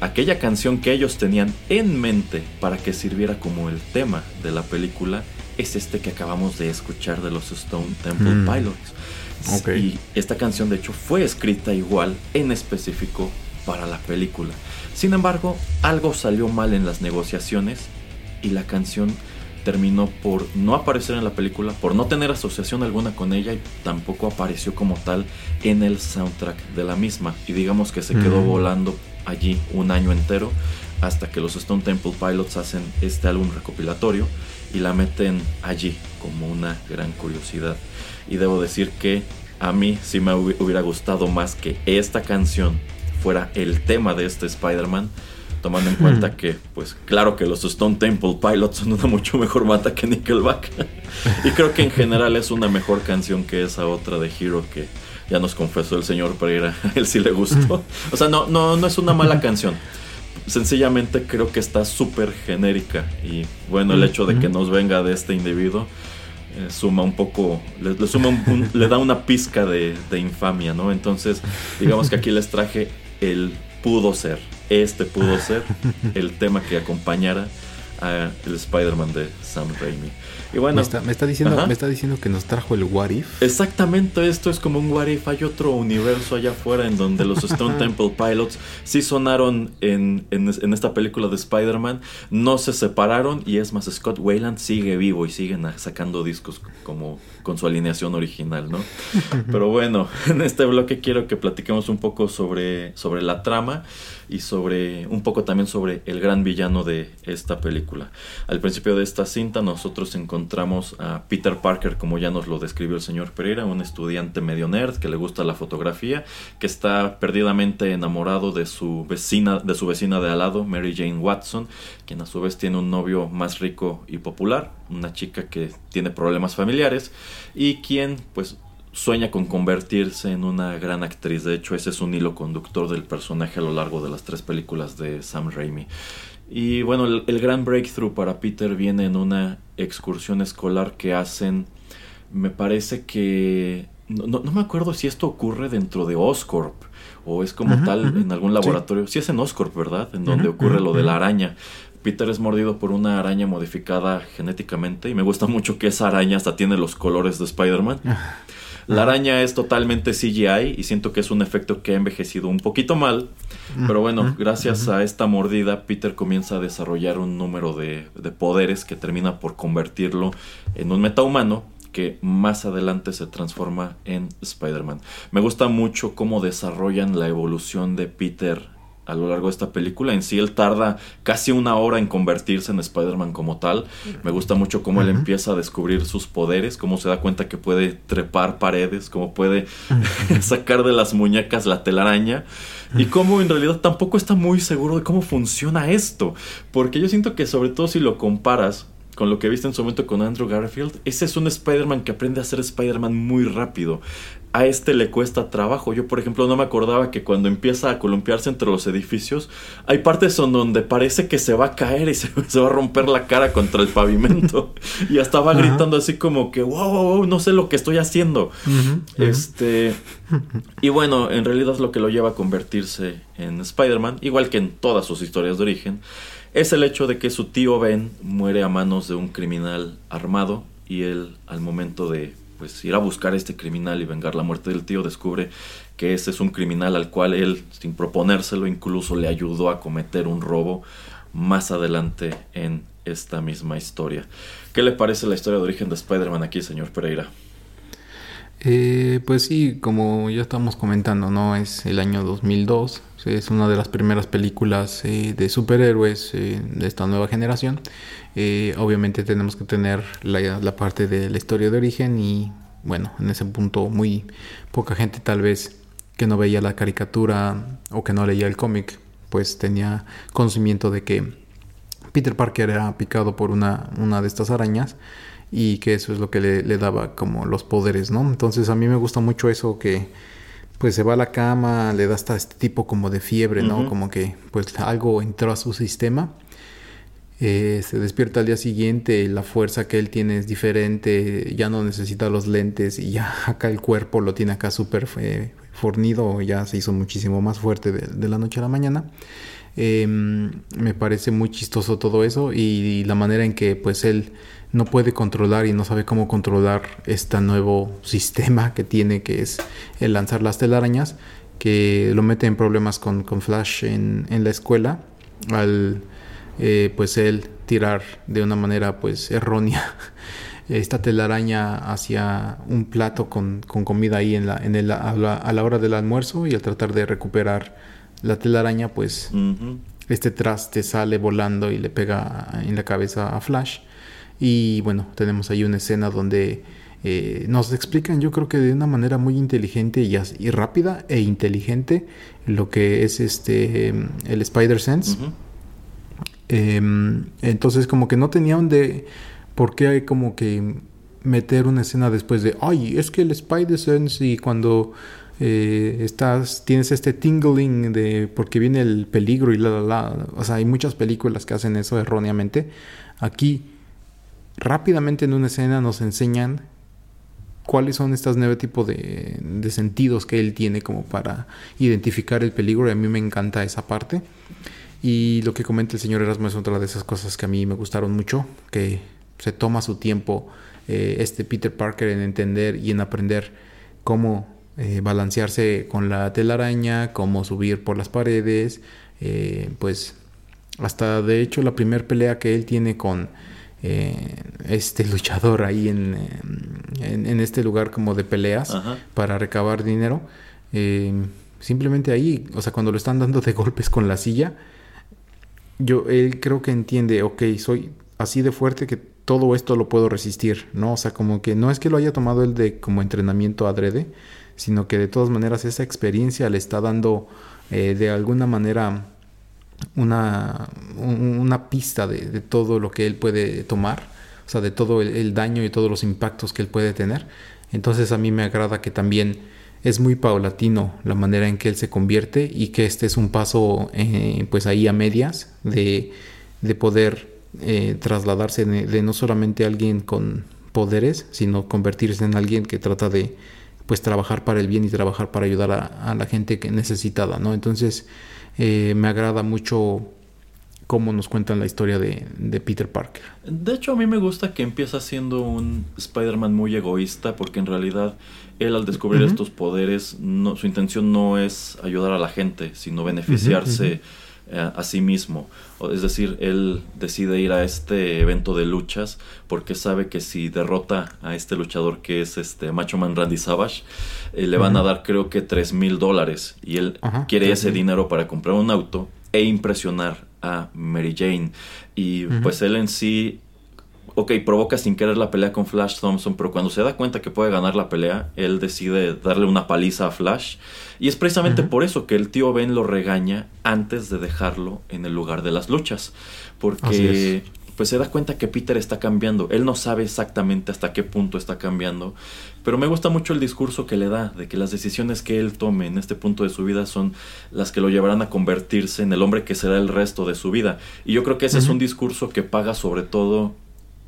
aquella canción que ellos tenían en mente para que sirviera como el tema de la película es este que acabamos de escuchar de los Stone Temple mm. Pilots. Y esta canción de hecho fue escrita igual en específico para la película. Sin embargo, algo salió mal en las negociaciones y la canción terminó por no aparecer en la película, por no tener asociación alguna con ella y tampoco apareció como tal en el soundtrack de la misma. Y digamos que se quedó volando allí un año entero hasta que los Stone Temple Pilots hacen este álbum recopilatorio y la meten allí como una gran curiosidad. Y debo decir que a mí sí me hubiera gustado más que esta canción fuera el tema de este Spider-Man tomando en cuenta que, pues claro que los Stone Temple Pilots son una mucho mejor banda que Nickelback. y creo que en general es una mejor canción que esa otra de Hero que ya nos confesó el señor Pereira, a él sí le gustó. O sea, no, no, no es una mala canción. Sencillamente creo que está súper genérica y bueno, el hecho de que nos venga de este individuo eh, suma un poco, le, suma le da una pizca de, de infamia, ¿no? Entonces, digamos que aquí les traje el pudo ser este pudo ser el tema que acompañara a el Spider-Man de Sam Raimi. Y bueno, me está, diciendo, me está diciendo que nos trajo el What If. Exactamente, esto es como un What If. Hay otro universo allá afuera en donde los Stone Temple Pilots sí sonaron en, en, esta película de Spider-Man, no se separaron y es más, Scott Wayland sigue vivo y siguen sacando discos como con su alineación original, ¿no? Pero bueno, en este bloque quiero que platiquemos un poco sobre, sobre la trama y sobre un poco también sobre el gran villano de esta película. Al principio de esta cinta nosotros encontramos a Peter Parker, como ya nos lo describió el señor Pereira, un estudiante medio nerd que le gusta la fotografía, que está perdidamente enamorado de su vecina, de su vecina de al lado, Mary Jane Watson, quien a su vez tiene un novio más rico y popular, una chica que tiene problemas familiares y quien pues sueña con convertirse en una gran actriz. De hecho, ese es un hilo conductor del personaje a lo largo de las tres películas de Sam Raimi. Y bueno, el, gran breakthrough para Peter viene en una excursión escolar que hacen, me parece que... No, me acuerdo si esto ocurre dentro de Oscorp o es como tal en algún laboratorio. Sí. es en Oscorp, ¿verdad? En donde ocurre lo de la araña. Peter es mordido por una araña modificada genéticamente y me gusta mucho que esa araña hasta tiene los colores de Spider-Man. La araña es totalmente CGI y siento que es un efecto que ha envejecido un poquito mal. Pero bueno, gracias a esta mordida, Peter comienza a desarrollar un número de, de poderes que termina por convertirlo en un metahumano que más adelante se transforma en Spider-Man. Me gusta mucho cómo desarrollan la evolución de Peter a lo largo de esta película. En sí, él tarda casi una hora en convertirse en Spider-Man como tal. Me gusta mucho cómo él empieza a descubrir sus poderes, cómo se da cuenta que puede trepar paredes, cómo puede sacar de las muñecas la telaraña. Y cómo en realidad tampoco está muy seguro de cómo funciona esto. Porque yo siento que sobre todo si lo comparas con lo que viste en su momento con Andrew Garfield, ese es un Spider-Man que aprende a ser Spider-Man muy rápido a este le cuesta trabajo. Yo, por ejemplo, no me acordaba que cuando empieza a columpiarse entre los edificios, hay partes en donde parece que se va a caer y se, va a romper la cara contra el pavimento. y hasta va gritando así como que, wow, wow, no sé lo que estoy haciendo. Este. Y bueno, en realidad lo que lo lleva a convertirse en Spider-Man, igual que en todas sus historias de origen, es el hecho de que su tío Ben muere a manos de un criminal armado y él, al momento de pues ir a buscar a este criminal y vengar la muerte del tío, descubre que ese es un criminal al cual él, sin proponérselo, incluso le ayudó a cometer un robo más adelante en esta misma historia. ¿Qué le parece la historia de origen de Spider-Man aquí, señor Pereira? Eh, pues sí, como ya estamos comentando, ¿no? Es el año 2002, es una de las primeras películas eh, de superhéroes eh, de esta nueva generación. obviamente tenemos que tener la, parte de la historia de origen y bueno, en ese punto muy poca gente tal vez que no veía la caricatura o que no leía el cómic, pues tenía conocimiento de que Peter Parker era picado por una, una de estas arañas y que eso es lo que le, daba como los poderes, ¿no? Entonces a mí me gusta mucho eso que pues se va a la cama, le da hasta este tipo como de fiebre, ¿no? Como que pues algo entró a su sistema. Eh, se despierta al día siguiente, la fuerza que él tiene es diferente, ya no necesita los lentes y ya acá el cuerpo lo tiene acá súper eh, fornido, ya se hizo muchísimo más fuerte de, la noche a la mañana. Em, me parece muy chistoso todo eso y la manera en que pues él no puede controlar y no sabe cómo controlar este nuevo sistema que tiene, que es el lanzar las telarañas, que lo mete en problemas con, Flash en, la escuela, al eh, pues él tirar de una manera pues errónea esta telaraña hacia un plato con, comida ahí en la, en el, a, la, hora del almuerzo y al tratar de recuperar la telaraña pues este traste sale volando y le pega en la cabeza a Flash. Y bueno, tenemos ahí una escena donde eh, nos explican, yo creo que de una manera muy inteligente y, y, rápida e inteligente, lo que es este el Spider Sense. Em, entonces, como que no tenían de por qué hay como que meter una escena después de, ay, es que el Spider Sense y cuando eh, tienes este tingling de porque viene el peligro y la, la, la. O sea, hay muchas películas que hacen eso erróneamente. Aquí rápidamente en una escena nos enseñan cuáles son estos nueve tipos de, sentidos que él tiene como para identificar el peligro y a mí me encanta esa parte. Y lo que comenta el señor Erasmo es otra de esas cosas que a mí me gustaron mucho, que se toma su tiempo eh, este Peter Parker en entender y en aprender cómo eh, balancearse con la telaraña, cómo subir por las paredes, eh, pues hasta de hecho la primera pelea que él tiene con eh, este luchador ahí en, en, este lugar como de peleas para recabar dinero. Simplemente ahí, o sea, cuando lo están dando de golpes con la silla, yo, él creo que entiende, ok, soy así de fuerte que todo esto lo puedo resistir, ¿no? O sea, como que no es que lo haya tomado él de como entrenamiento adrede, sino que de todas maneras esa experiencia le está dando eh, de alguna manera una, una pista de, todo lo que él puede tomar, o sea, de todo el, daño y todos los impactos que él puede tener. Entonces a mí me agrada que también es muy paulatino la manera en que él se convierte y que este es un paso eh, pues ahí a medias de, de poder eh, trasladarse de, no solamente alguien con poderes, sino convertirse en alguien que trata de pues trabajar para el bien y trabajar para ayudar a, la gente que necesitada, ¿no? Entonces eh, me agrada mucho cómo nos cuentan la historia de, Peter Parker. De hecho, a mí me gusta que empieza siendo un Spider-Man muy egoísta, porque en realidad él al descubrir estos poderes, no, su intención no es ayudar a la gente, sino beneficiarse a sí mismo. Es decir, él decide ir a este evento de luchas porque sabe que si derrota a este luchador que es este Macho Man Randy Savage, eh, le van a dar creo que 3 mil dólares y él quiere ese dinero para comprar un auto e impresionar a Mary Jane. Y pues él en sí ok, provoca sin querer la pelea con Flash Thompson, pero cuando se da cuenta que puede ganar la pelea, él decide darle una paliza a Flash. Y es precisamente por eso que el tío Ben lo regaña antes de dejarlo en el lugar de las luchas. Porque pues se da cuenta que Peter está cambiando. Él no sabe exactamente hasta qué punto está cambiando. Pero me gusta mucho el discurso que le da, de que las decisiones que él tome en este punto de su vida son las que lo llevarán a convertirse en el hombre que será el resto de su vida. Y yo creo que ese es un discurso que paga sobre todo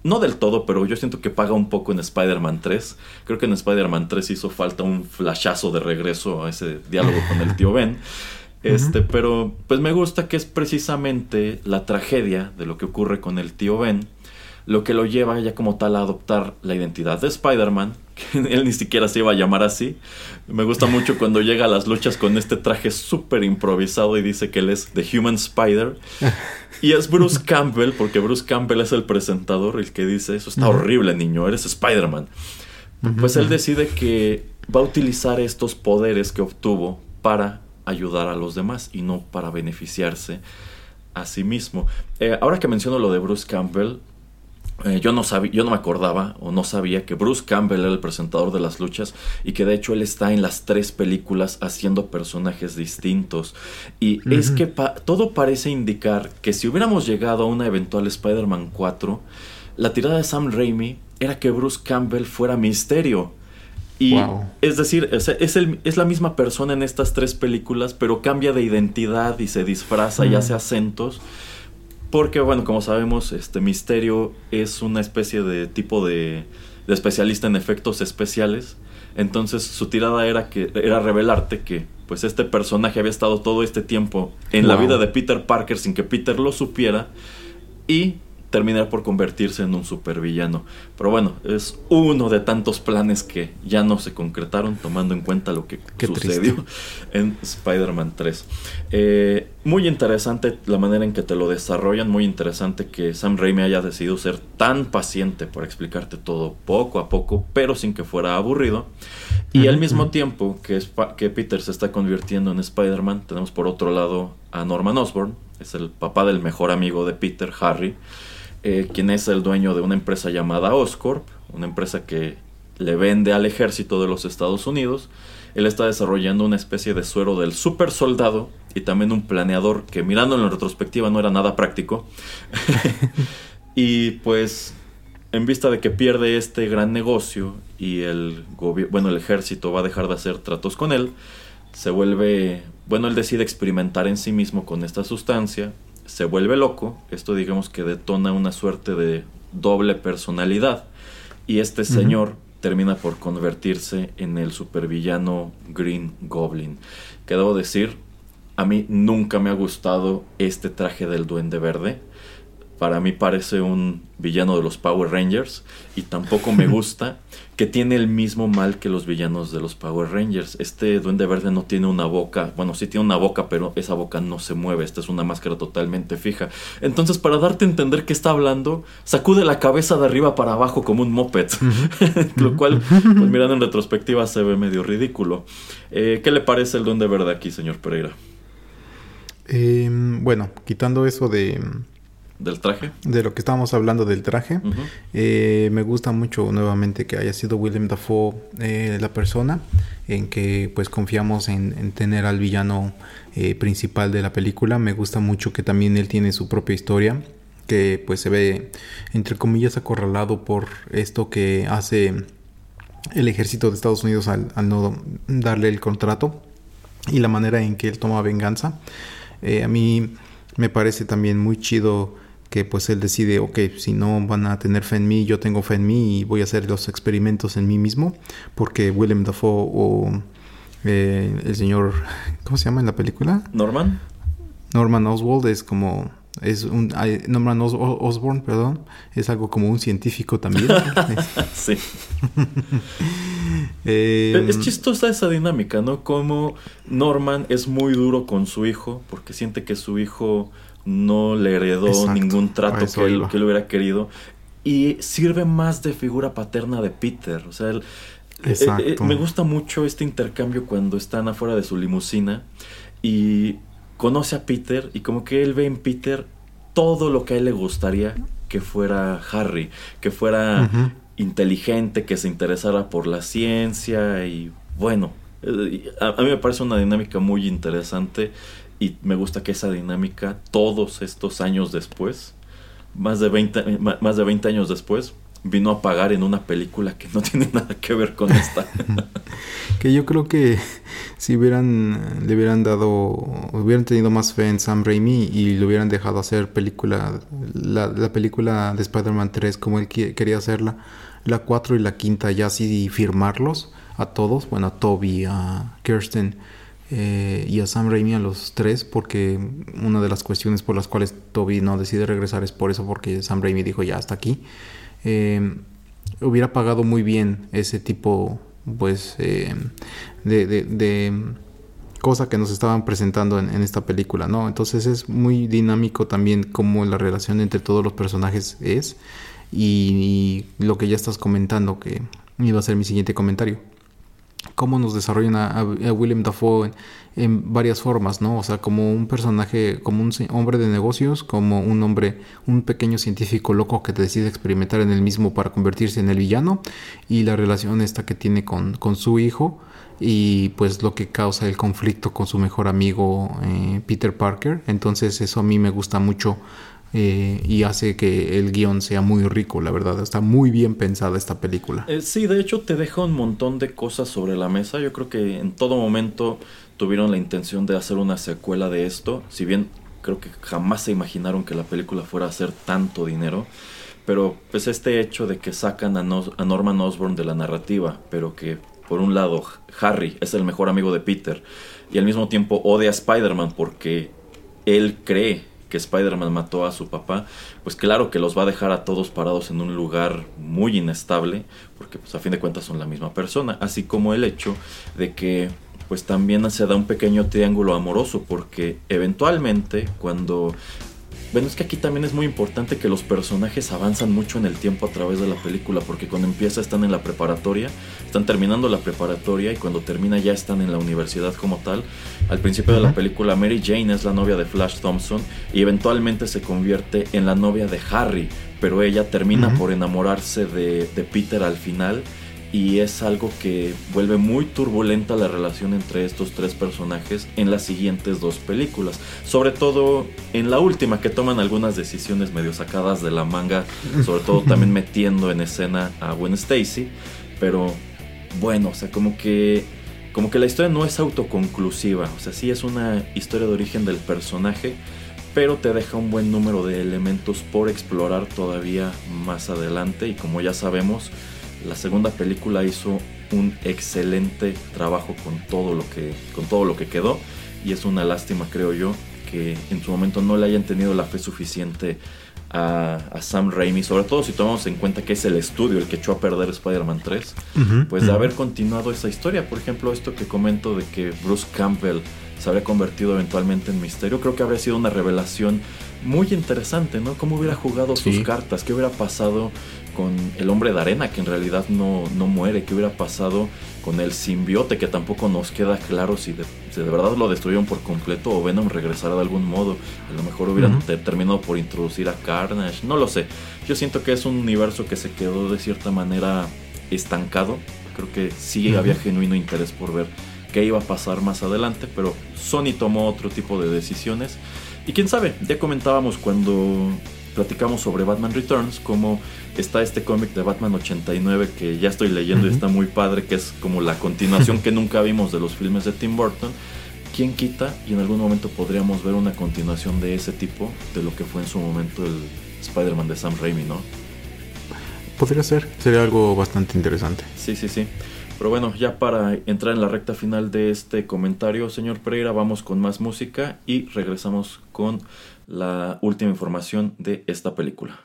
no del todo, pero yo siento que paga un poco en Spider-Man 3. Creo que en Spider-Man 3 hizo falta un flashazo de regreso a ese diálogo con el tío Ben. Este, pero pues me gusta que es precisamente la tragedia de lo que ocurre con el tío Ben lo que lo lleva ya como tal a adoptar la identidad de Spider-Man, que él ni siquiera se iba a llamar así. Me gusta mucho cuando llega a las luchas con este traje súper improvisado y dice que él es The Human Spider. Y es Bruce Campbell, porque Bruce Campbell es el presentador, el que dice, eso está horrible niño, eres Spider-Man. Pues él decide que va a utilizar estos poderes que obtuvo para ayudar a los demás y no para beneficiarse a sí mismo. Eh, ahora que menciono lo de Bruce Campbell, eh, yo, no sabía, yo no me acordaba o no sabía que Bruce Campbell era el presentador de las luchas y que de hecho él está en las tres películas haciendo personajes distintos. Y es que todo parece indicar que si hubiéramos llegado a una eventual Spider-Man 4, la tirada de Sam Raimi era que Bruce Campbell fuera misterio. Y es decir, es, es, la misma persona en estas tres películas, pero cambia de identidad y se disfraza y hace acentos. Porque, bueno, como sabemos, este Misterio es una especie de tipo de, especialista en efectos especiales. Entonces su tirada era que era revelarte que pues este personaje había estado todo este tiempo en la vida de Peter Parker sin que Peter lo supiera y terminar por convertirse en un supervillano. Pero bueno, es uno de tantos planes que ya no se concretaron tomando en cuenta lo que sucedió en Spider-Man 3. Eh, muy interesante la manera en que te lo desarrollan, muy interesante que Sam Raimi haya decidido ser tan paciente por explicarte todo poco a poco, pero sin que fuera aburrido. Y al mismo tiempo que, que Peter se está convirtiendo en Spider-Man, tenemos por otro lado a Norman Osborn, es el papá del mejor amigo de Peter, Harry, eh, quien es el dueño de una empresa llamada Oscorp, una empresa que le vende al ejército de los Estados Unidos. Él está desarrollando una especie de suero del super soldado y también un planeador que mirando en la retrospectiva no era nada práctico. y pues en vista de que pierde este gran negocio y el bueno, el ejército va a dejar de hacer tratos con él, se vuelve, bueno, él decide experimentar en sí mismo con esta sustancia se vuelve loco, esto digamos que detona una suerte de doble personalidad y este señor termina por convertirse en el supervillano Green Goblin. Que debo decir, a mí nunca me ha gustado este traje del duende verde. Para mí parece un villano de los Power Rangers y tampoco me gusta que tiene el mismo mal que los villanos de los Power Rangers. Este duende verde no tiene una boca, bueno, sí tiene una boca, pero esa boca no se mueve, esta es una máscara totalmente fija. Entonces, para darte a entender que está hablando, sacude la cabeza de arriba para abajo como un moped, lo cual, pues mirando en retrospectiva, se ve medio ridículo. Eh, ¿Qué le parece el duende verde aquí, señor Pereira? Em, bueno, quitando eso de del traje. De lo que estábamos hablando del traje. Eh, me gusta mucho nuevamente que haya sido William Dafoe eh, la persona en que pues confiamos en, tener al villano eh, principal de la película. Me gusta mucho que también él tiene su propia historia que pues se ve entre comillas acorralado por esto que hace el ejército de Estados Unidos al, no darle el contrato y la manera en que él toma venganza. A mí me parece también muy chido que pues él decide, ok, si no van a tener fe en mí, yo tengo fe en mí y voy a hacer los experimentos en mí mismo, porque Willem Dafoe o eh, el señor, ¿cómo se llama en la película? Norman. Norman Oswald es como es un Norman Osborn, perdón, es algo como un científico también. sí. Eh, es chistosa esa dinámica, ¿no? Como Norman es muy duro con su hijo porque siente que su hijo no le heredó ningún trato que él, que él, hubiera querido. Y sirve más de figura paterna de Peter. O sea, él, eh, eh, me gusta mucho este intercambio cuando están afuera de su limusina y conoce a Peter y como que él ve en Peter todo lo que a él le gustaría que fuera Harry, que fuera inteligente, que se interesara por la ciencia y bueno, eh, a, mí me parece una dinámica muy interesante y me gusta que esa dinámica todos estos años después, más de 20, más de 20 años después, vino a pagar en una película que no tiene nada que ver con esta. que yo creo que si hubieran le hubieran dado hubieran tenido más fe en Sam Raimi y le hubieran dejado hacer película la, la película de Spider-Man 3 como él quería hacerla, la 4 y la quinta ya así firmarlos a todos, bueno, a Toby, a Kirsten eh, y a Sam Raimi a los tres porque una de las cuestiones por las cuales Toby no decide regresar es por eso porque Sam Raimi dijo ya hasta aquí eh, hubiera pagado muy bien ese tipo pues eh, de, de, cosa que nos estaban presentando en, esta película no entonces es muy dinámico también como la relación entre todos los personajes es y, lo que ya estás comentando que iba a ser mi siguiente comentario cómo nos desarrollan a, William Dafoe en varias formas, ¿no? O sea, como un personaje, como un hombre de negocios, como un hombre, un pequeño científico loco que decide experimentar en él mismo para convertirse en el villano y la relación esta que tiene con, con su hijo y pues lo que causa el conflicto con su mejor amigo eh, Peter Parker. Entonces eso a mí me gusta mucho eh, y hace que el guion sea muy rico, la verdad. Está muy bien pensada esta película. Eh, sí, de hecho te deja un montón de cosas sobre la mesa. Yo creo que en todo momento tuvieron la intención de hacer una secuela de esto. Si bien creo que jamás se imaginaron que la película fuera a hacer tanto dinero. Pero pues este hecho de que sacan a, Norman Osborn de la narrativa, pero que por un lado Harry es el mejor amigo de Peter y al mismo tiempo odia a Spider-Man porque él cree que Spider-Man mató a su papá, pues claro que los va a dejar a todos parados en un lugar muy inestable, porque pues a fin de cuentas son la misma persona, así como el hecho de que pues también se da un pequeño triángulo amoroso, porque eventualmente cuando bueno, es que aquí también es muy importante que los personajes avanzan mucho en el tiempo a través de la película, porque cuando empieza están en la preparatoria, están terminando la preparatoria y cuando termina ya están en la universidad como tal. Al principio de la película Mary Jane es la novia de Flash Thompson y eventualmente se convierte en la novia de Harry, pero ella termina por enamorarse de, de Peter al final y es algo que vuelve muy turbulenta la relación entre estos tres personajes en las siguientes dos películas. Sobre todo en la última que toman algunas decisiones medio sacadas de la manga, sobre todo también metiendo en escena a Gwen Stacy, pero bueno, o sea, como que como que la historia no es autoconclusiva, o sea, sí es una historia de origen del personaje, pero te deja un buen número de elementos por explorar todavía más adelante y como ya sabemos, la segunda película hizo un excelente trabajo con todo lo que, con todo lo que quedó y es una lástima creo yo que en su momento no le hayan tenido la fe suficiente a, Sam Raimi, sobre todo si tomamos en cuenta que es el estudio el que echó a perder Spider-Man 3, pues de haber continuado esa historia. Por ejemplo, esto que comento de que Bruce Campbell se habría convertido eventualmente en misterio, creo que habría sido una revelación muy interesante, ¿no? ¿Cómo hubiera jugado sus cartas? ¿Qué hubiera pasado con el hombre de arena, que en realidad no, no muere, qué hubiera pasado con el simbiote, que tampoco nos queda claro si de, de verdad lo destruyeron por completo o Venom regresará de algún modo. A lo mejor hubieran terminado por introducir a Carnage, no lo sé. Yo siento que es un universo que se quedó de cierta manera estancado. Creo que sí había genuino interés por ver qué iba a pasar más adelante, pero Sony tomó otro tipo de decisiones. Y quién sabe, ya comentábamos cuando platicamos sobre Batman Returns, como está este cómic de Batman 89 que ya estoy leyendo y está muy padre, que es como la continuación que nunca vimos de los filmes de Tim Burton. ¿Quién quita? Y en algún momento podríamos ver una continuación de ese tipo, de lo que fue en su momento el Spider-Man de Sam Raimi, ¿no? Podría ser, sería algo bastante interesante. Sí, sí, sí. Pero bueno, ya para entrar en la recta final de este comentario, señor Pereira, vamos con más música y regresamos con la última información de esta película.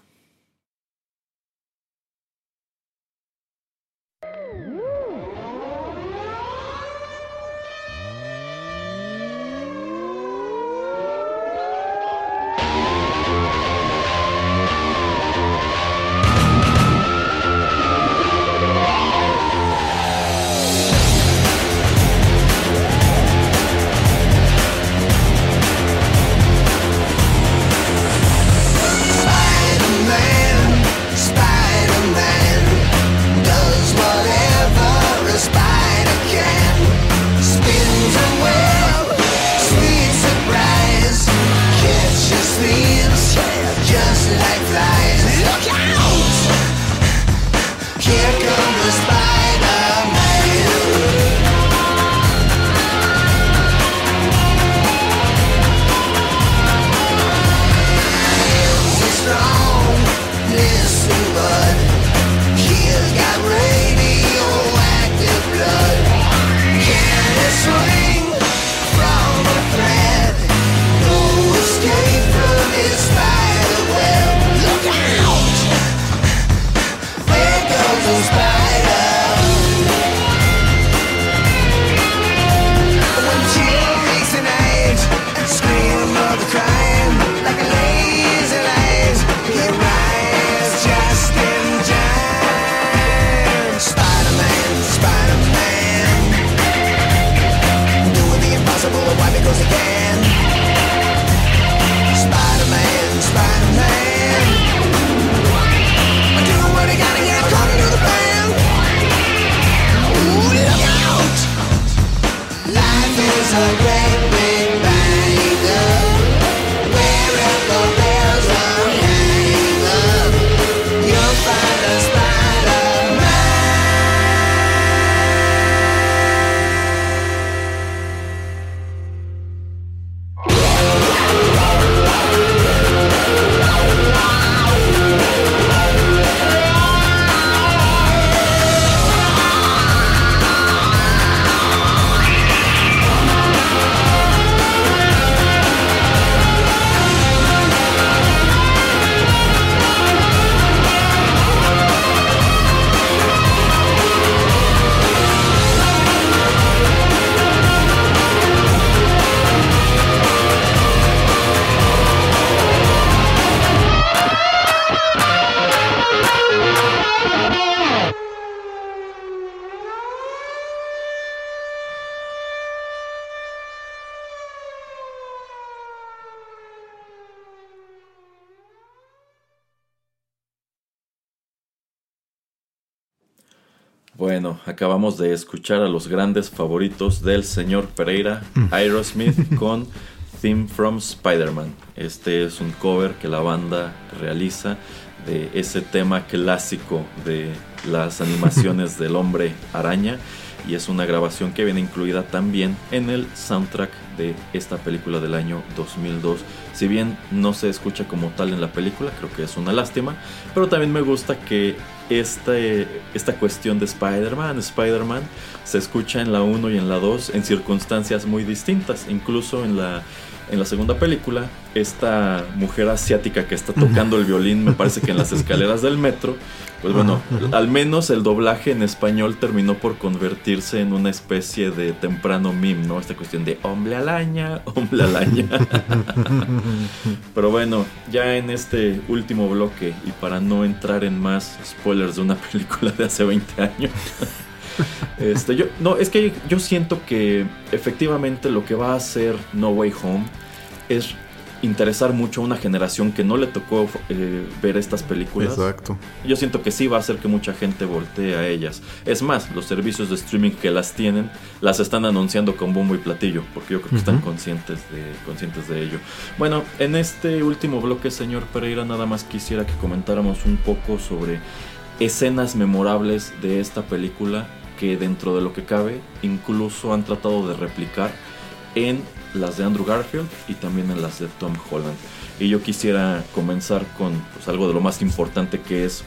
Bueno, acabamos de escuchar a los grandes favoritos del señor Pereira, mm. Aerosmith, con Theme from Spider-Man. Este es un cover que la banda realiza de ese tema clásico de las animaciones del hombre araña y es una grabación que viene incluida también en el soundtrack de esta película del año 2002. Si bien no se escucha como tal en la película, creo que es una lástima, pero también me gusta que este, esta cuestión de Spider-Man, Spider-Man, se escucha en la 1 y en la 2 en circunstancias muy distintas. Incluso en la, en la segunda película, esta mujer asiática que está tocando el violín, me parece que en las escaleras del metro, pues bueno, al menos el doblaje en español terminó por convertirse en una especie de temprano meme, ¿no? Esta cuestión de hombre alaña, hombre alaña. Pero bueno, ya en este último bloque y para no entrar en más spoilers de una película de hace 20 años. Este, yo, no, es que yo siento que efectivamente lo que va a hacer No Way Home es interesar mucho a una generación que no le tocó eh, ver estas películas. Exacto. Yo siento que sí va a hacer que mucha gente voltee a ellas. Es más, los servicios de streaming que las tienen las están anunciando con bombo y platillo, porque yo creo que están conscientes de, conscientes de ello. Bueno, en este último bloque, señor Pereira, nada más quisiera que comentáramos un poco sobre escenas memorables de esta película que dentro de lo que cabe incluso han tratado de replicar en las de Andrew Garfield y también en las de Tom Holland. Y yo quisiera comenzar con pues, algo de lo más importante que es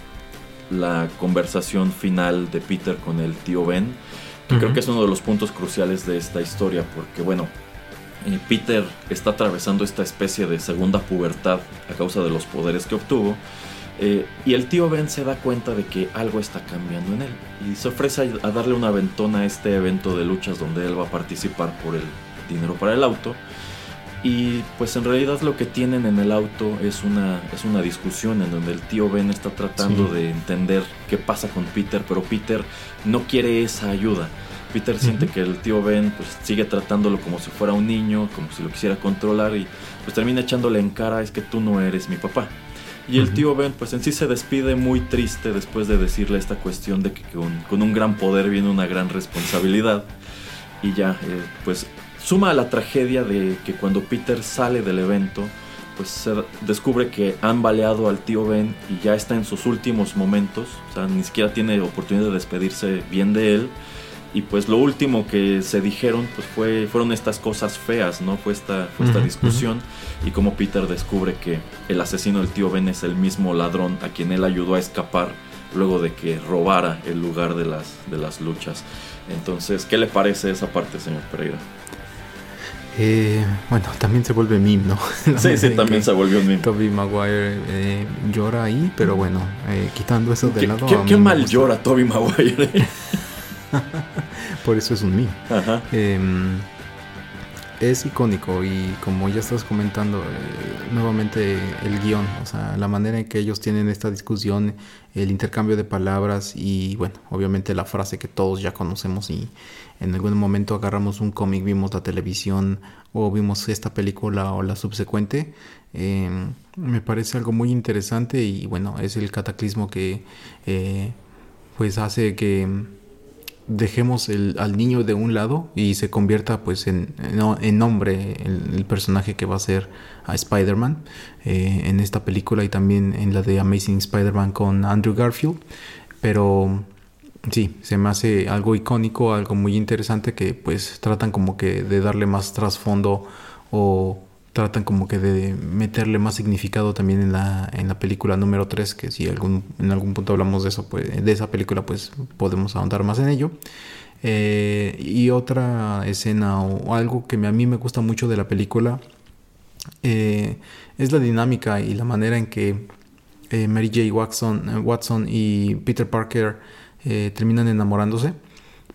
la conversación final de Peter con el tío Ben, que creo que es uno de los puntos cruciales de esta historia, porque bueno, eh, Peter está atravesando esta especie de segunda pubertad a causa de los poderes que obtuvo. Eh, y el tío Ben se da cuenta de que algo está cambiando en él y se ofrece a darle una ventona a este evento de luchas donde él va a participar por el dinero para el auto. Y pues en realidad lo que tienen en el auto es una, es una discusión en donde el tío Ben está tratando de entender qué pasa con Peter, pero Peter no quiere esa ayuda. Peter siente que el tío Ben pues sigue tratándolo como si fuera un niño, como si lo quisiera controlar y pues termina echándole en cara es que tú no eres mi papá. Y el tío Ben pues en sí se despide muy triste después de decirle esta cuestión de que con, un gran poder viene una gran responsabilidad. Y ya, eh, pues Suma a la tragedia de que cuando Peter sale del evento, pues se descubre que han baleado al tío Ben y ya está en sus últimos momentos, o sea, ni siquiera tiene oportunidad de despedirse bien de él. Y pues lo último que se dijeron pues fue, fueron estas cosas feas, ¿no? Fue esta, fue esta discusión y como Peter descubre que el asesino del tío Ben es el mismo ladrón a quien él ayudó a escapar luego de que robara el lugar de las, de las luchas. Entonces, ¿qué le parece esa parte, señor Pereira? Eh, bueno, también se vuelve meme, ¿no? sí, sí, también se volvió un meme. Toby Maguire eh, llora ahí, pero bueno, eh, quitando eso de lado. Qué, mal llora Toby Maguire. Por eso es un meme. Ajá. Em, es icónico y como ya estás comentando, nuevamente el guion, o sea, la manera en que ellos tienen esta discusión, el intercambio de palabras y bueno, obviamente la frase que todos ya conocemos y en algún momento agarramos un cómic, vimos la televisión o vimos esta película o la subsecuente, em, me parece algo muy interesante y bueno, es el cataclismo que eh, pues hace que dejemos al niño de un lado y se convierta pues en, en, hombre el, personaje que va a ser a Spider-Man eh, en esta película y también en la de Amazing Spider-Man con Andrew Garfield. Pero sí, se me hace algo icónico, algo muy interesante que pues tratan como que de darle más trasfondo o tratan como que de meterle más significado también en la, en la película número 3, que si algún, en algún punto hablamos de eso, pues, de esa película, pues podemos ahondar más en ello. Eh, y otra escena o algo que a mí me gusta mucho de la película eh, es la dinámica y la manera en que eh, Mary J. Watson, Watson y Peter Parker terminan enamorándose.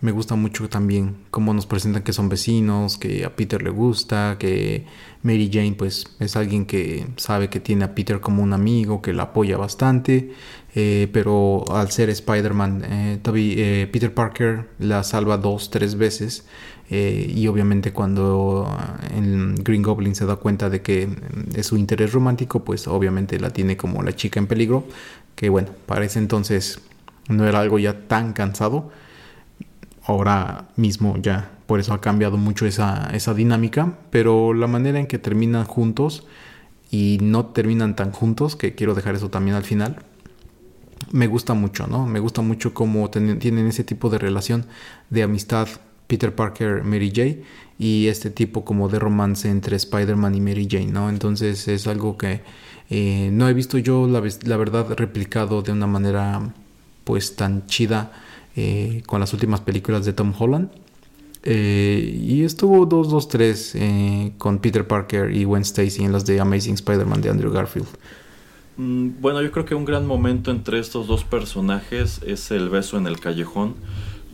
Me gusta mucho también cómo nos presentan que son vecinos, que a Peter le gusta, que Mary Jane pues es alguien que sabe que tiene a Peter como un amigo, que la apoya bastante, eh, pero al ser Spider-Man, eh, Peter Parker la salva dos, tres veces y obviamente cuando el Green Goblin se da cuenta de que es su interés romántico, pues obviamente la tiene como la chica en peligro, que bueno, para ese entonces no era algo ya tan cansado. Ahora mismo ya, por eso ha cambiado mucho esa, esa dinámica, pero la manera en que terminan juntos y no terminan tan juntos, que quiero dejar eso también al final, me gusta mucho, ¿no? Me gusta mucho cómo tienen ese tipo de relación de amistad Peter Parker, Mary Jane y este tipo como de romance entre Spider-Man y Mary Jane, ¿no? Entonces es algo que eh, no he visto yo, la, la verdad, replicado de una manera pues tan chida eh, con las últimas películas de Tom Holland. Eh, y estuvo 2-2-3 eh, con Peter Parker y Gwen Stacy en las de Amazing Spider-Man de Andrew Garfield. Mm, bueno, yo creo que un gran momento entre estos dos personajes es el beso en el callejón,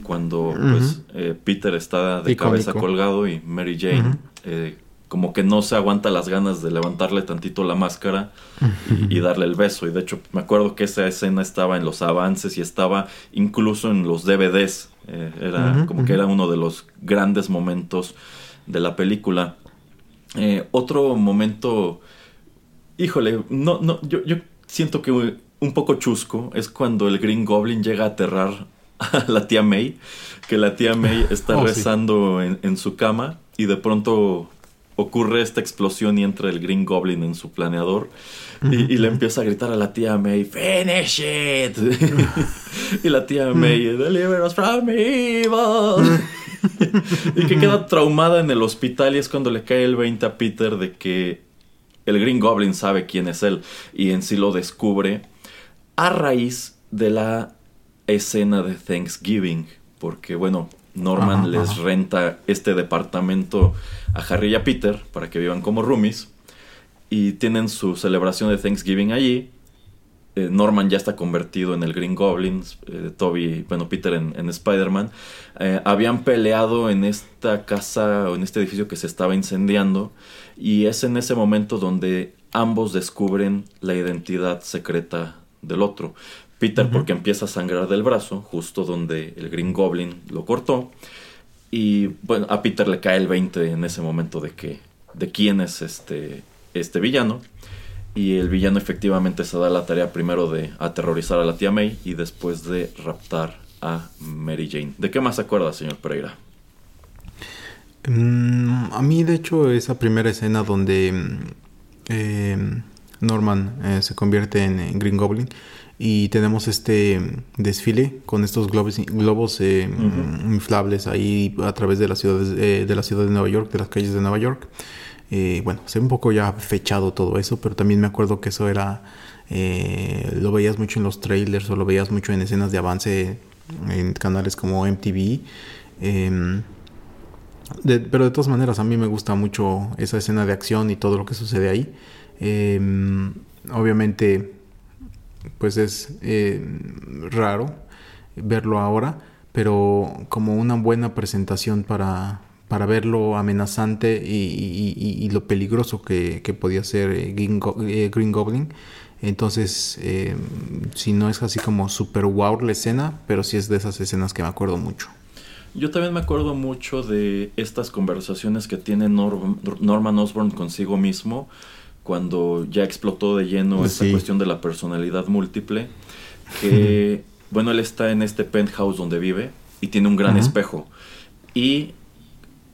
cuando pues, Peter está de cabeza colgado y Mary Jane como que no se aguanta las ganas de levantarle tantito la máscara y, darle el beso. Y de hecho me acuerdo que esa escena estaba en los avances y estaba incluso en los DVDs. Eh, era como que era uno de los grandes momentos de la película. Eh, otro momento híjole, no, no, yo, yo siento que un poco chusco es cuando el Green Goblin llega a aterrar a la tía May, que la tía May está oh, rezando en, en, su cama y de pronto ocurre esta explosión y entra el Green Goblin en su planeador y, le empieza a gritar a la tía May, finish it. y la tía May, deliver us from evil. y que queda traumada en el hospital y es cuando le cae el 20 a Peter de que el Green Goblin sabe quién es él y en sí lo descubre a raíz de la escena de Thanksgiving. Porque bueno, Norman les renta este departamento a Harry y a Peter para que vivan como roomies. Y tienen su celebración de Thanksgiving allí. Eh, Norman ya está convertido en el Green Goblin. Eh, Toby, bueno, Peter en, Spider-Man. Eh, habían peleado en esta casa o en este edificio que se estaba incendiando. Y es en ese momento donde ambos descubren la identidad secreta del otro. Peter porque empieza a sangrar del brazo, justo donde el Green Goblin lo cortó. Y bueno, a Peter le cae el 20 en ese momento de que de quién es este este villano. Y el villano efectivamente se da la tarea primero de aterrorizar a la tía May y después de raptar a Mary Jane. ¿De qué más se acuerda, señor Pereira? Mm, a mí, de hecho, esa primera escena donde mm, eh, Norman eh, se convierte en Green Goblin y tenemos este desfile con estos globos, globos eh, inflables ahí a través de la ciudad de, la ciudad de Nueva York, de las calles de Nueva York. Eh, bueno, ve un poco ya fechado todo eso, pero también me acuerdo que eso era, eh, lo veías mucho en los trailers o lo veías mucho en escenas de avance en canales como MTV. Em, pero de todas maneras, a mí me gusta mucho esa escena de acción y todo lo que sucede ahí. Em, obviamente pues es eh, raro verlo ahora, pero como una buena presentación para, para ver lo amenazante y, lo peligroso que, podía ser eh, eh, Green, Goblin. Entonces, si no es así como super wow la escena, pero sí es de esas escenas que me acuerdo mucho. Yo también me acuerdo mucho de estas conversaciones que tiene Norman Osborn consigo mismo cuando ya explotó de lleno esa cuestión de la personalidad múltiple, que, bueno, él está en este penthouse donde vive y tiene un gran espejo. Y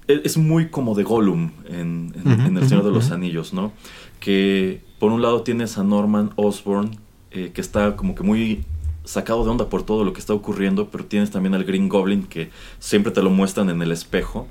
e, es muy como de Gollum en, El Señor de los Anillos, ¿no? Que por un lado tienes a Norman Osborn, eh, que está como que muy sacado de onda por todo lo que está ocurriendo, pero tienes también al Green Goblin que siempre te lo muestran en el espejo.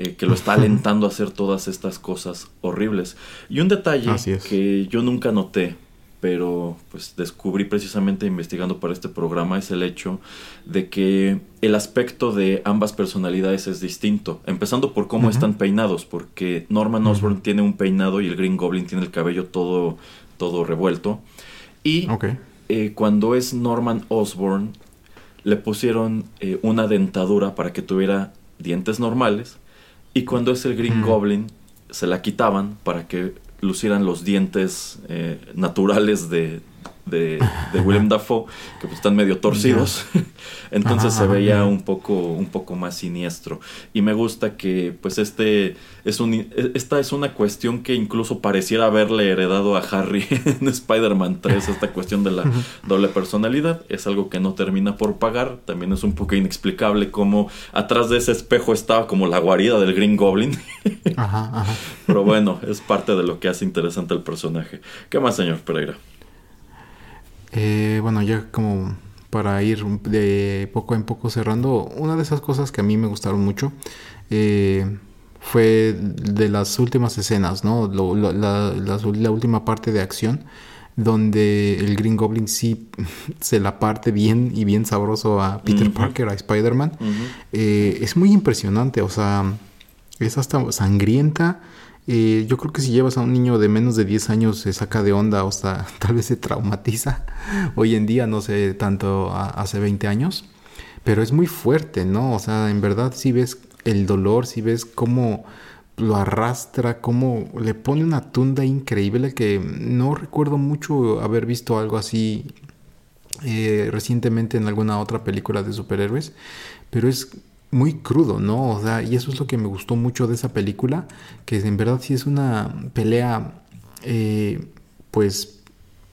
Eh, que lo está alentando a hacer todas estas cosas horribles. Y un detalle que yo nunca noté, pero pues descubrí precisamente investigando para este programa es el hecho de que el aspecto de ambas personalidades es distinto, empezando por cómo están peinados, porque Norman Osborn tiene un peinado y el Green Goblin tiene el cabello todo, todo revuelto. Y eh, cuando es Norman Osborn, le pusieron eh, una dentadura para que tuviera dientes normales y cuando es el Green mm. Goblin, se la quitaban para que lucieran los dientes eh, naturales de, de, William Dafoe, que pues están medio torcidos. Entonces se veía un poco, un poco más siniestro. Y me gusta que pues este es un, e, esta es una cuestión que incluso pareciera haberle heredado a Harry en Spider-Man 3, esta cuestión de la doble personalidad. Es algo que no termina por pagar. También es un poco inexplicable cómo atrás de ese espejo estaba como la guarida del Green Goblin. Pero bueno, es parte de lo que hace interesante el personaje. ¿Qué más, señor Pereira? Eh, bueno, ya como para ir de poco en poco cerrando, una de esas cosas que a mí me gustaron mucho eh, fue de las últimas escenas, ¿no? la, última parte de acción, donde el Green Goblin sí se la parte bien y bien sabroso a Peter Parker, a Spider-Man. Eh, es muy impresionante, o sea, es hasta sangrienta eh, yo creo que si llevas a un niño de menos de 10 años se saca de onda o hasta tal vez se traumatiza. Hoy en día, no sé, tanto hace 20 años. Pero es muy fuerte, ¿no? O sea, en verdad si ves el dolor, si ves cómo lo arrastra, cómo le pone una tunda increíble que no recuerdo mucho haber visto algo así eh, recientemente en alguna otra película de superhéroes. Pero es muy crudo, ¿no? O sea, y eso es lo que me gustó mucho de esa película, que en verdad sí es una pelea eh, pues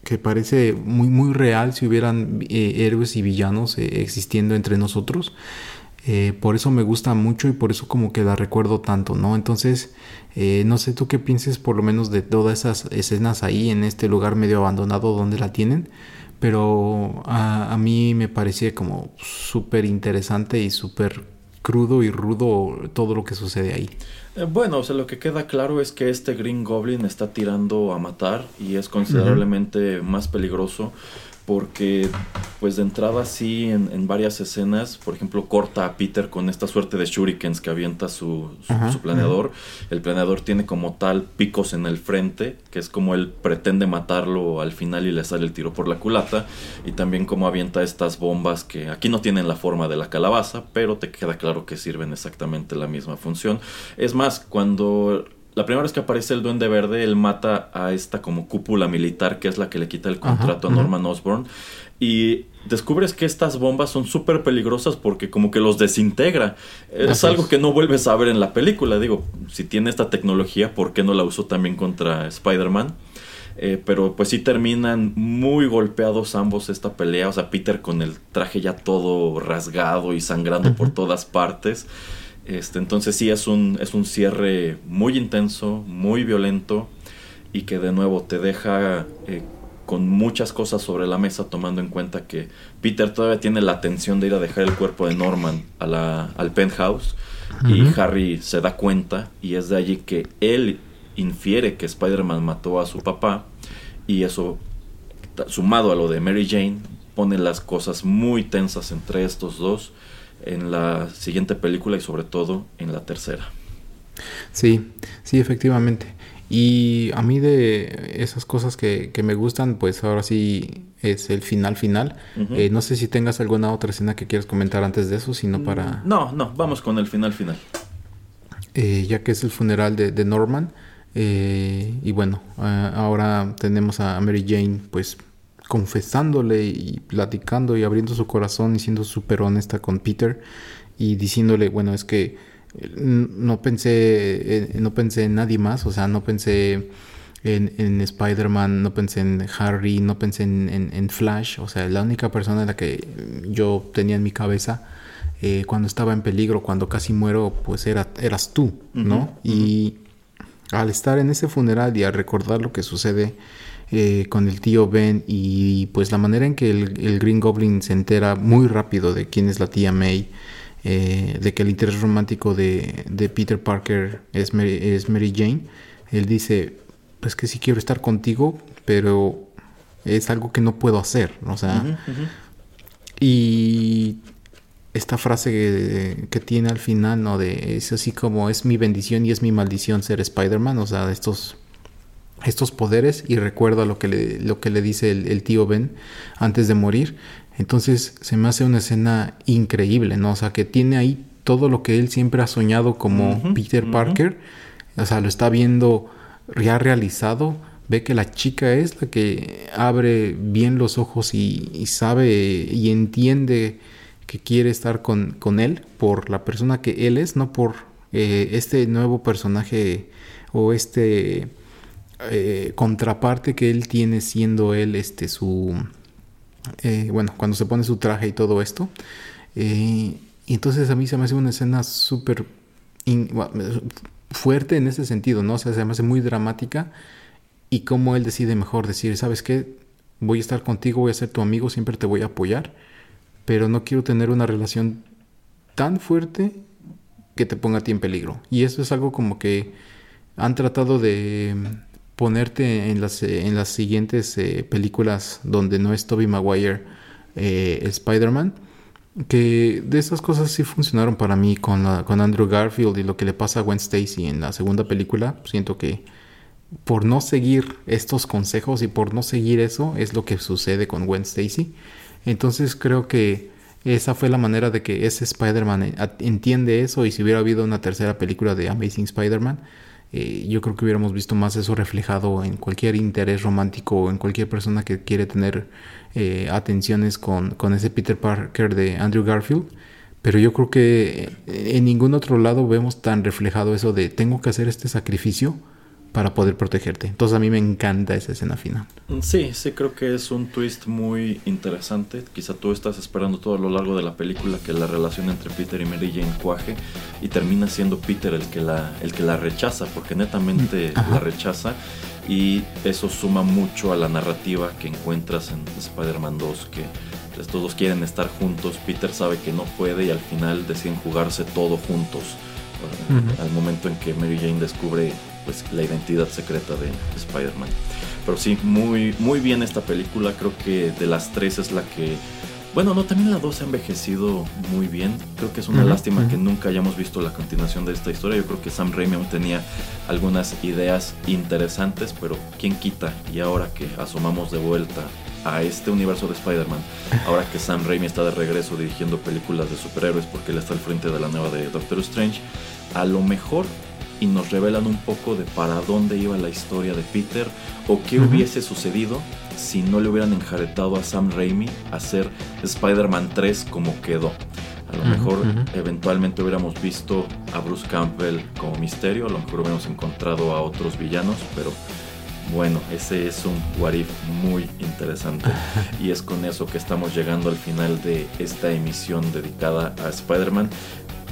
que parece muy muy real si hubieran eh, héroes y villanos eh, existiendo entre nosotros. Por eso me gusta mucho y por eso como que la recuerdo tanto, ¿no? Entonces, no sé tú qué pienses por lo menos de todas esas escenas ahí en este lugar medio abandonado donde la tienen, pero a, a mí me parecía como súper interesante y súper crudo y rudo todo lo que sucede ahí. Eh, bueno, o sea, lo que queda claro es que este Green Goblin está tirando a matar y es considerablemente más peligroso porque pues de entrada sí en, varias escenas, por ejemplo, corta a Peter con esta suerte de shurikens que avienta su, su, planeador. El planeador tiene como tal picos en el frente, que es como él pretende matarlo al final y le sale el tiro por la culata. Y también como avienta estas bombas que aquí no tienen la forma de la calabaza, pero te queda claro que sirven exactamente la misma función. Es más, cuando la primera vez que aparece el Duende Verde, él mata a esta como cúpula militar que es la que le quita el contrato a Norman Osborn. Y descubres que estas bombas son súper peligrosas porque como que los desintegra. Es algo que no vuelves a ver en la película. Digo, si tiene esta tecnología, ¿por qué no la usó también contra Spider-Man? Eh, pero pues sí terminan muy golpeados ambos esta pelea. O sea, Peter con el traje ya todo rasgado y sangrando por todas partes. Este, entonces sí es un, es un cierre muy intenso, muy violento y que de nuevo te deja eh, con muchas cosas sobre la mesa tomando en cuenta que Peter todavía tiene la atención de ir a dejar el cuerpo de Norman a la, al penthouse y Harry se da cuenta y es de allí que él infiere que Spider-Man mató a su papá y eso sumado a lo de Mary Jane pone las cosas muy tensas entre estos dos en la siguiente película y sobre todo en la tercera. Sí, sí, efectivamente. Y a mí de esas cosas que, me gustan, pues ahora sí es el final final. Eh, no sé si tengas alguna otra escena que quieras comentar antes de eso, sino para... Mm, no, no, vamos con el final final. Eh, ya que es el funeral de, de Norman. Eh, y bueno, ahora tenemos a Mary Jane pues confesándole y platicando y abriendo su corazón y siendo súper honesta con Peter y diciéndole, bueno, es que eh, no pensé, eh, no pensé en nadie más, o sea, no pensé en, Spider-Man, no pensé en Harry, no pensé en, Flash, o sea, la única persona en la que yo tenía en mi cabeza eh, cuando estaba en peligro, cuando casi muero, pues era, eras tú, ¿no? Y al estar en ese funeral y al recordar lo que sucede, eh, con el tío Ben y pues la manera en que el, Green Goblin se entera muy rápido de quién es la tía May, eh, de que el interés romántico de, Peter Parker es Mary, Jane, él dice, pues que sí quiero estar contigo, pero es algo que no puedo hacer, o sea, y esta frase que, tiene al final, ¿no? De es así como es mi bendición y es mi maldición ser Spider-Man, o sea, estos estos poderes y recuerda lo que le, lo que le dice el, tío Ben antes de morir. Entonces se me hace una escena increíble, ¿no? O sea, que tiene ahí todo lo que él siempre ha soñado como Peter Parker. O sea, lo está viendo ya realizado. Ve que la chica es la que abre bien los ojos y, sabe y entiende que quiere estar con, con, él por la persona que él es, no por eh, este nuevo personaje o este eh, contraparte que él tiene siendo él este su eh, bueno cuando se pone su traje y todo esto eh, y entonces a mí se me hace una escena súper fuerte en ese sentido no o sea se me hace muy dramática y cómo él decide mejor decir sabes qué voy a estar contigo voy a ser tu amigo siempre te voy a apoyar pero no quiero tener una relación tan fuerte que te ponga a ti en peligro. Y eso es algo como que han tratado de ponerte en las, en las siguientes eh, películas donde no es Toby Maguire eh, Spider-Man. Que de esas cosas sí funcionaron para mí con, con Andrew Garfield y lo que le pasa a Gwen Stacy en la segunda película. Siento que por no seguir estos consejos y por no seguir eso es lo que sucede con Gwen Stacy. Entonces creo que esa fue la manera de que ese Spider-Man eh, entiende eso y si hubiera habido una tercera película de Amazing Spider-Man, eh, yo creo que hubiéramos visto más eso reflejado en cualquier interés romántico o en cualquier persona que quiere tener eh, atenciones con, con, ese Peter Parker de Andrew Garfield. Pero yo creo que en ningún otro lado vemos tan reflejado eso de tengo que hacer este sacrificio para poder protegerte. Entonces a mí me encanta esa escena final. Mm, sí, sí creo que es un twist muy interesante. Quizá tú estás esperando todo a lo largo de la película que la relación entre Peter y Mary Jane cuaje y termina siendo Peter el que la, el que la rechaza, porque netamente la rechaza y eso suma mucho a la narrativa que encuentras en Spider-Man 2 que pues, todos quieren estar juntos, Peter sabe que no puede y al final deciden jugarse todo juntos. Al momento en que Mary Jane descubre pues, la identidad secreta de Spider-Man. Pero sí, muy, muy bien esta película. Creo que de las tres es la que. Bueno, no, también la dos ha envejecido muy bien. Creo que es una lástima que nunca hayamos visto la continuación de esta historia. Yo creo que Sam Raimi tenía algunas ideas interesantes, pero ¿quién quita? Y ahora que asomamos de vuelta a este universo de Spider-Man, ahora que Sam Raimi está de regreso dirigiendo películas de superhéroes porque él está al frente de la nueva de Doctor Strange, a lo mejor y nos revelan un poco de para dónde iba la historia de Peter o qué hubiese sucedido si no le hubieran enjaretado a Sam Raimi a hacer Spider-Man 3 como quedó. A lo mejor eventualmente hubiéramos visto a Bruce Campbell como misterio, a lo mejor hubiéramos encontrado a otros villanos, pero bueno, ese es un what muy interesante. y es con eso que estamos llegando al final de esta emisión dedicada a Spider-Man.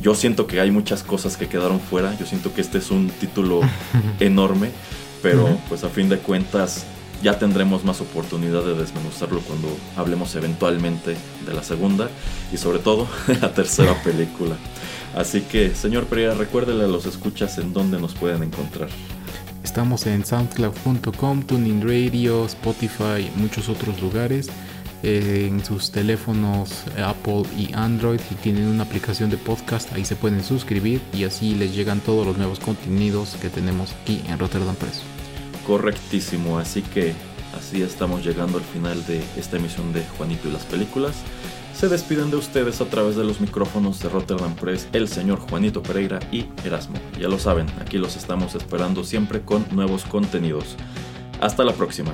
Yo siento que hay muchas cosas que quedaron fuera. Yo siento que este es un título enorme. Pero pues a fin de cuentas ya tendremos más oportunidad de desmenuzarlo cuando hablemos eventualmente de la segunda y sobre todo de la tercera película. Así que, señor Pereira, recuérdele a los escuchas en dónde nos pueden encontrar. Estamos en soundcloud.com, Tuning Radio, Spotify, muchos otros lugares. Eh, en sus teléfonos Apple y Android, si tienen una aplicación de podcast, ahí se pueden suscribir y así les llegan todos los nuevos contenidos que tenemos aquí en Rotterdam Press. Correctísimo, así que así estamos llegando al final de esta emisión de Juanito y las películas. Se despiden de ustedes a través de los micrófonos de Rotterdam Press el señor Juanito Pereira y Erasmo. Ya lo saben, aquí los estamos esperando siempre con nuevos contenidos. Hasta la próxima.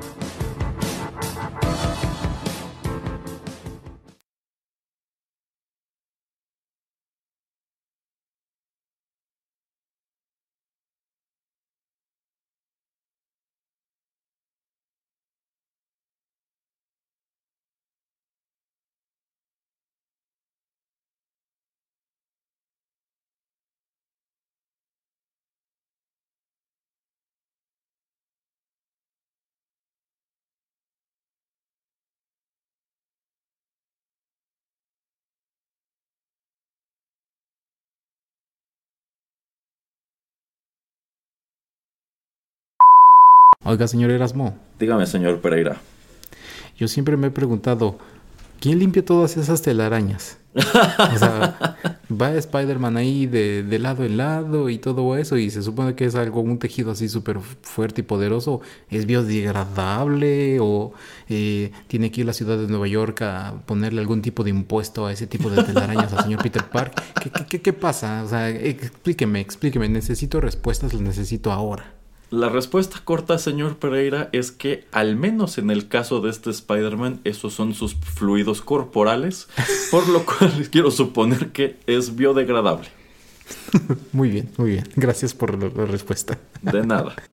Oiga, señor Erasmo. Dígame, señor Pereira. Yo siempre me he preguntado, ¿quién limpia todas esas telarañas? o sea, va Spider-Man ahí de, lado en lado y todo eso y se supone que es algo, un tejido así súper fuerte y poderoso. ¿Es biodegradable o eh, tiene que ir a la ciudad de Nueva York a ponerle algún tipo de impuesto a ese tipo de telarañas al señor Peter Park? ¿Qué, qué, qué pasa? O sea, explíqueme, explíqueme. Necesito respuestas, las necesito ahora. La respuesta corta, señor Pereira, es que al menos en el caso de este Spider-Man, esos son sus fluidos corporales, por lo cual quiero suponer que es biodegradable. Muy bien, muy bien. Gracias por la respuesta. De nada.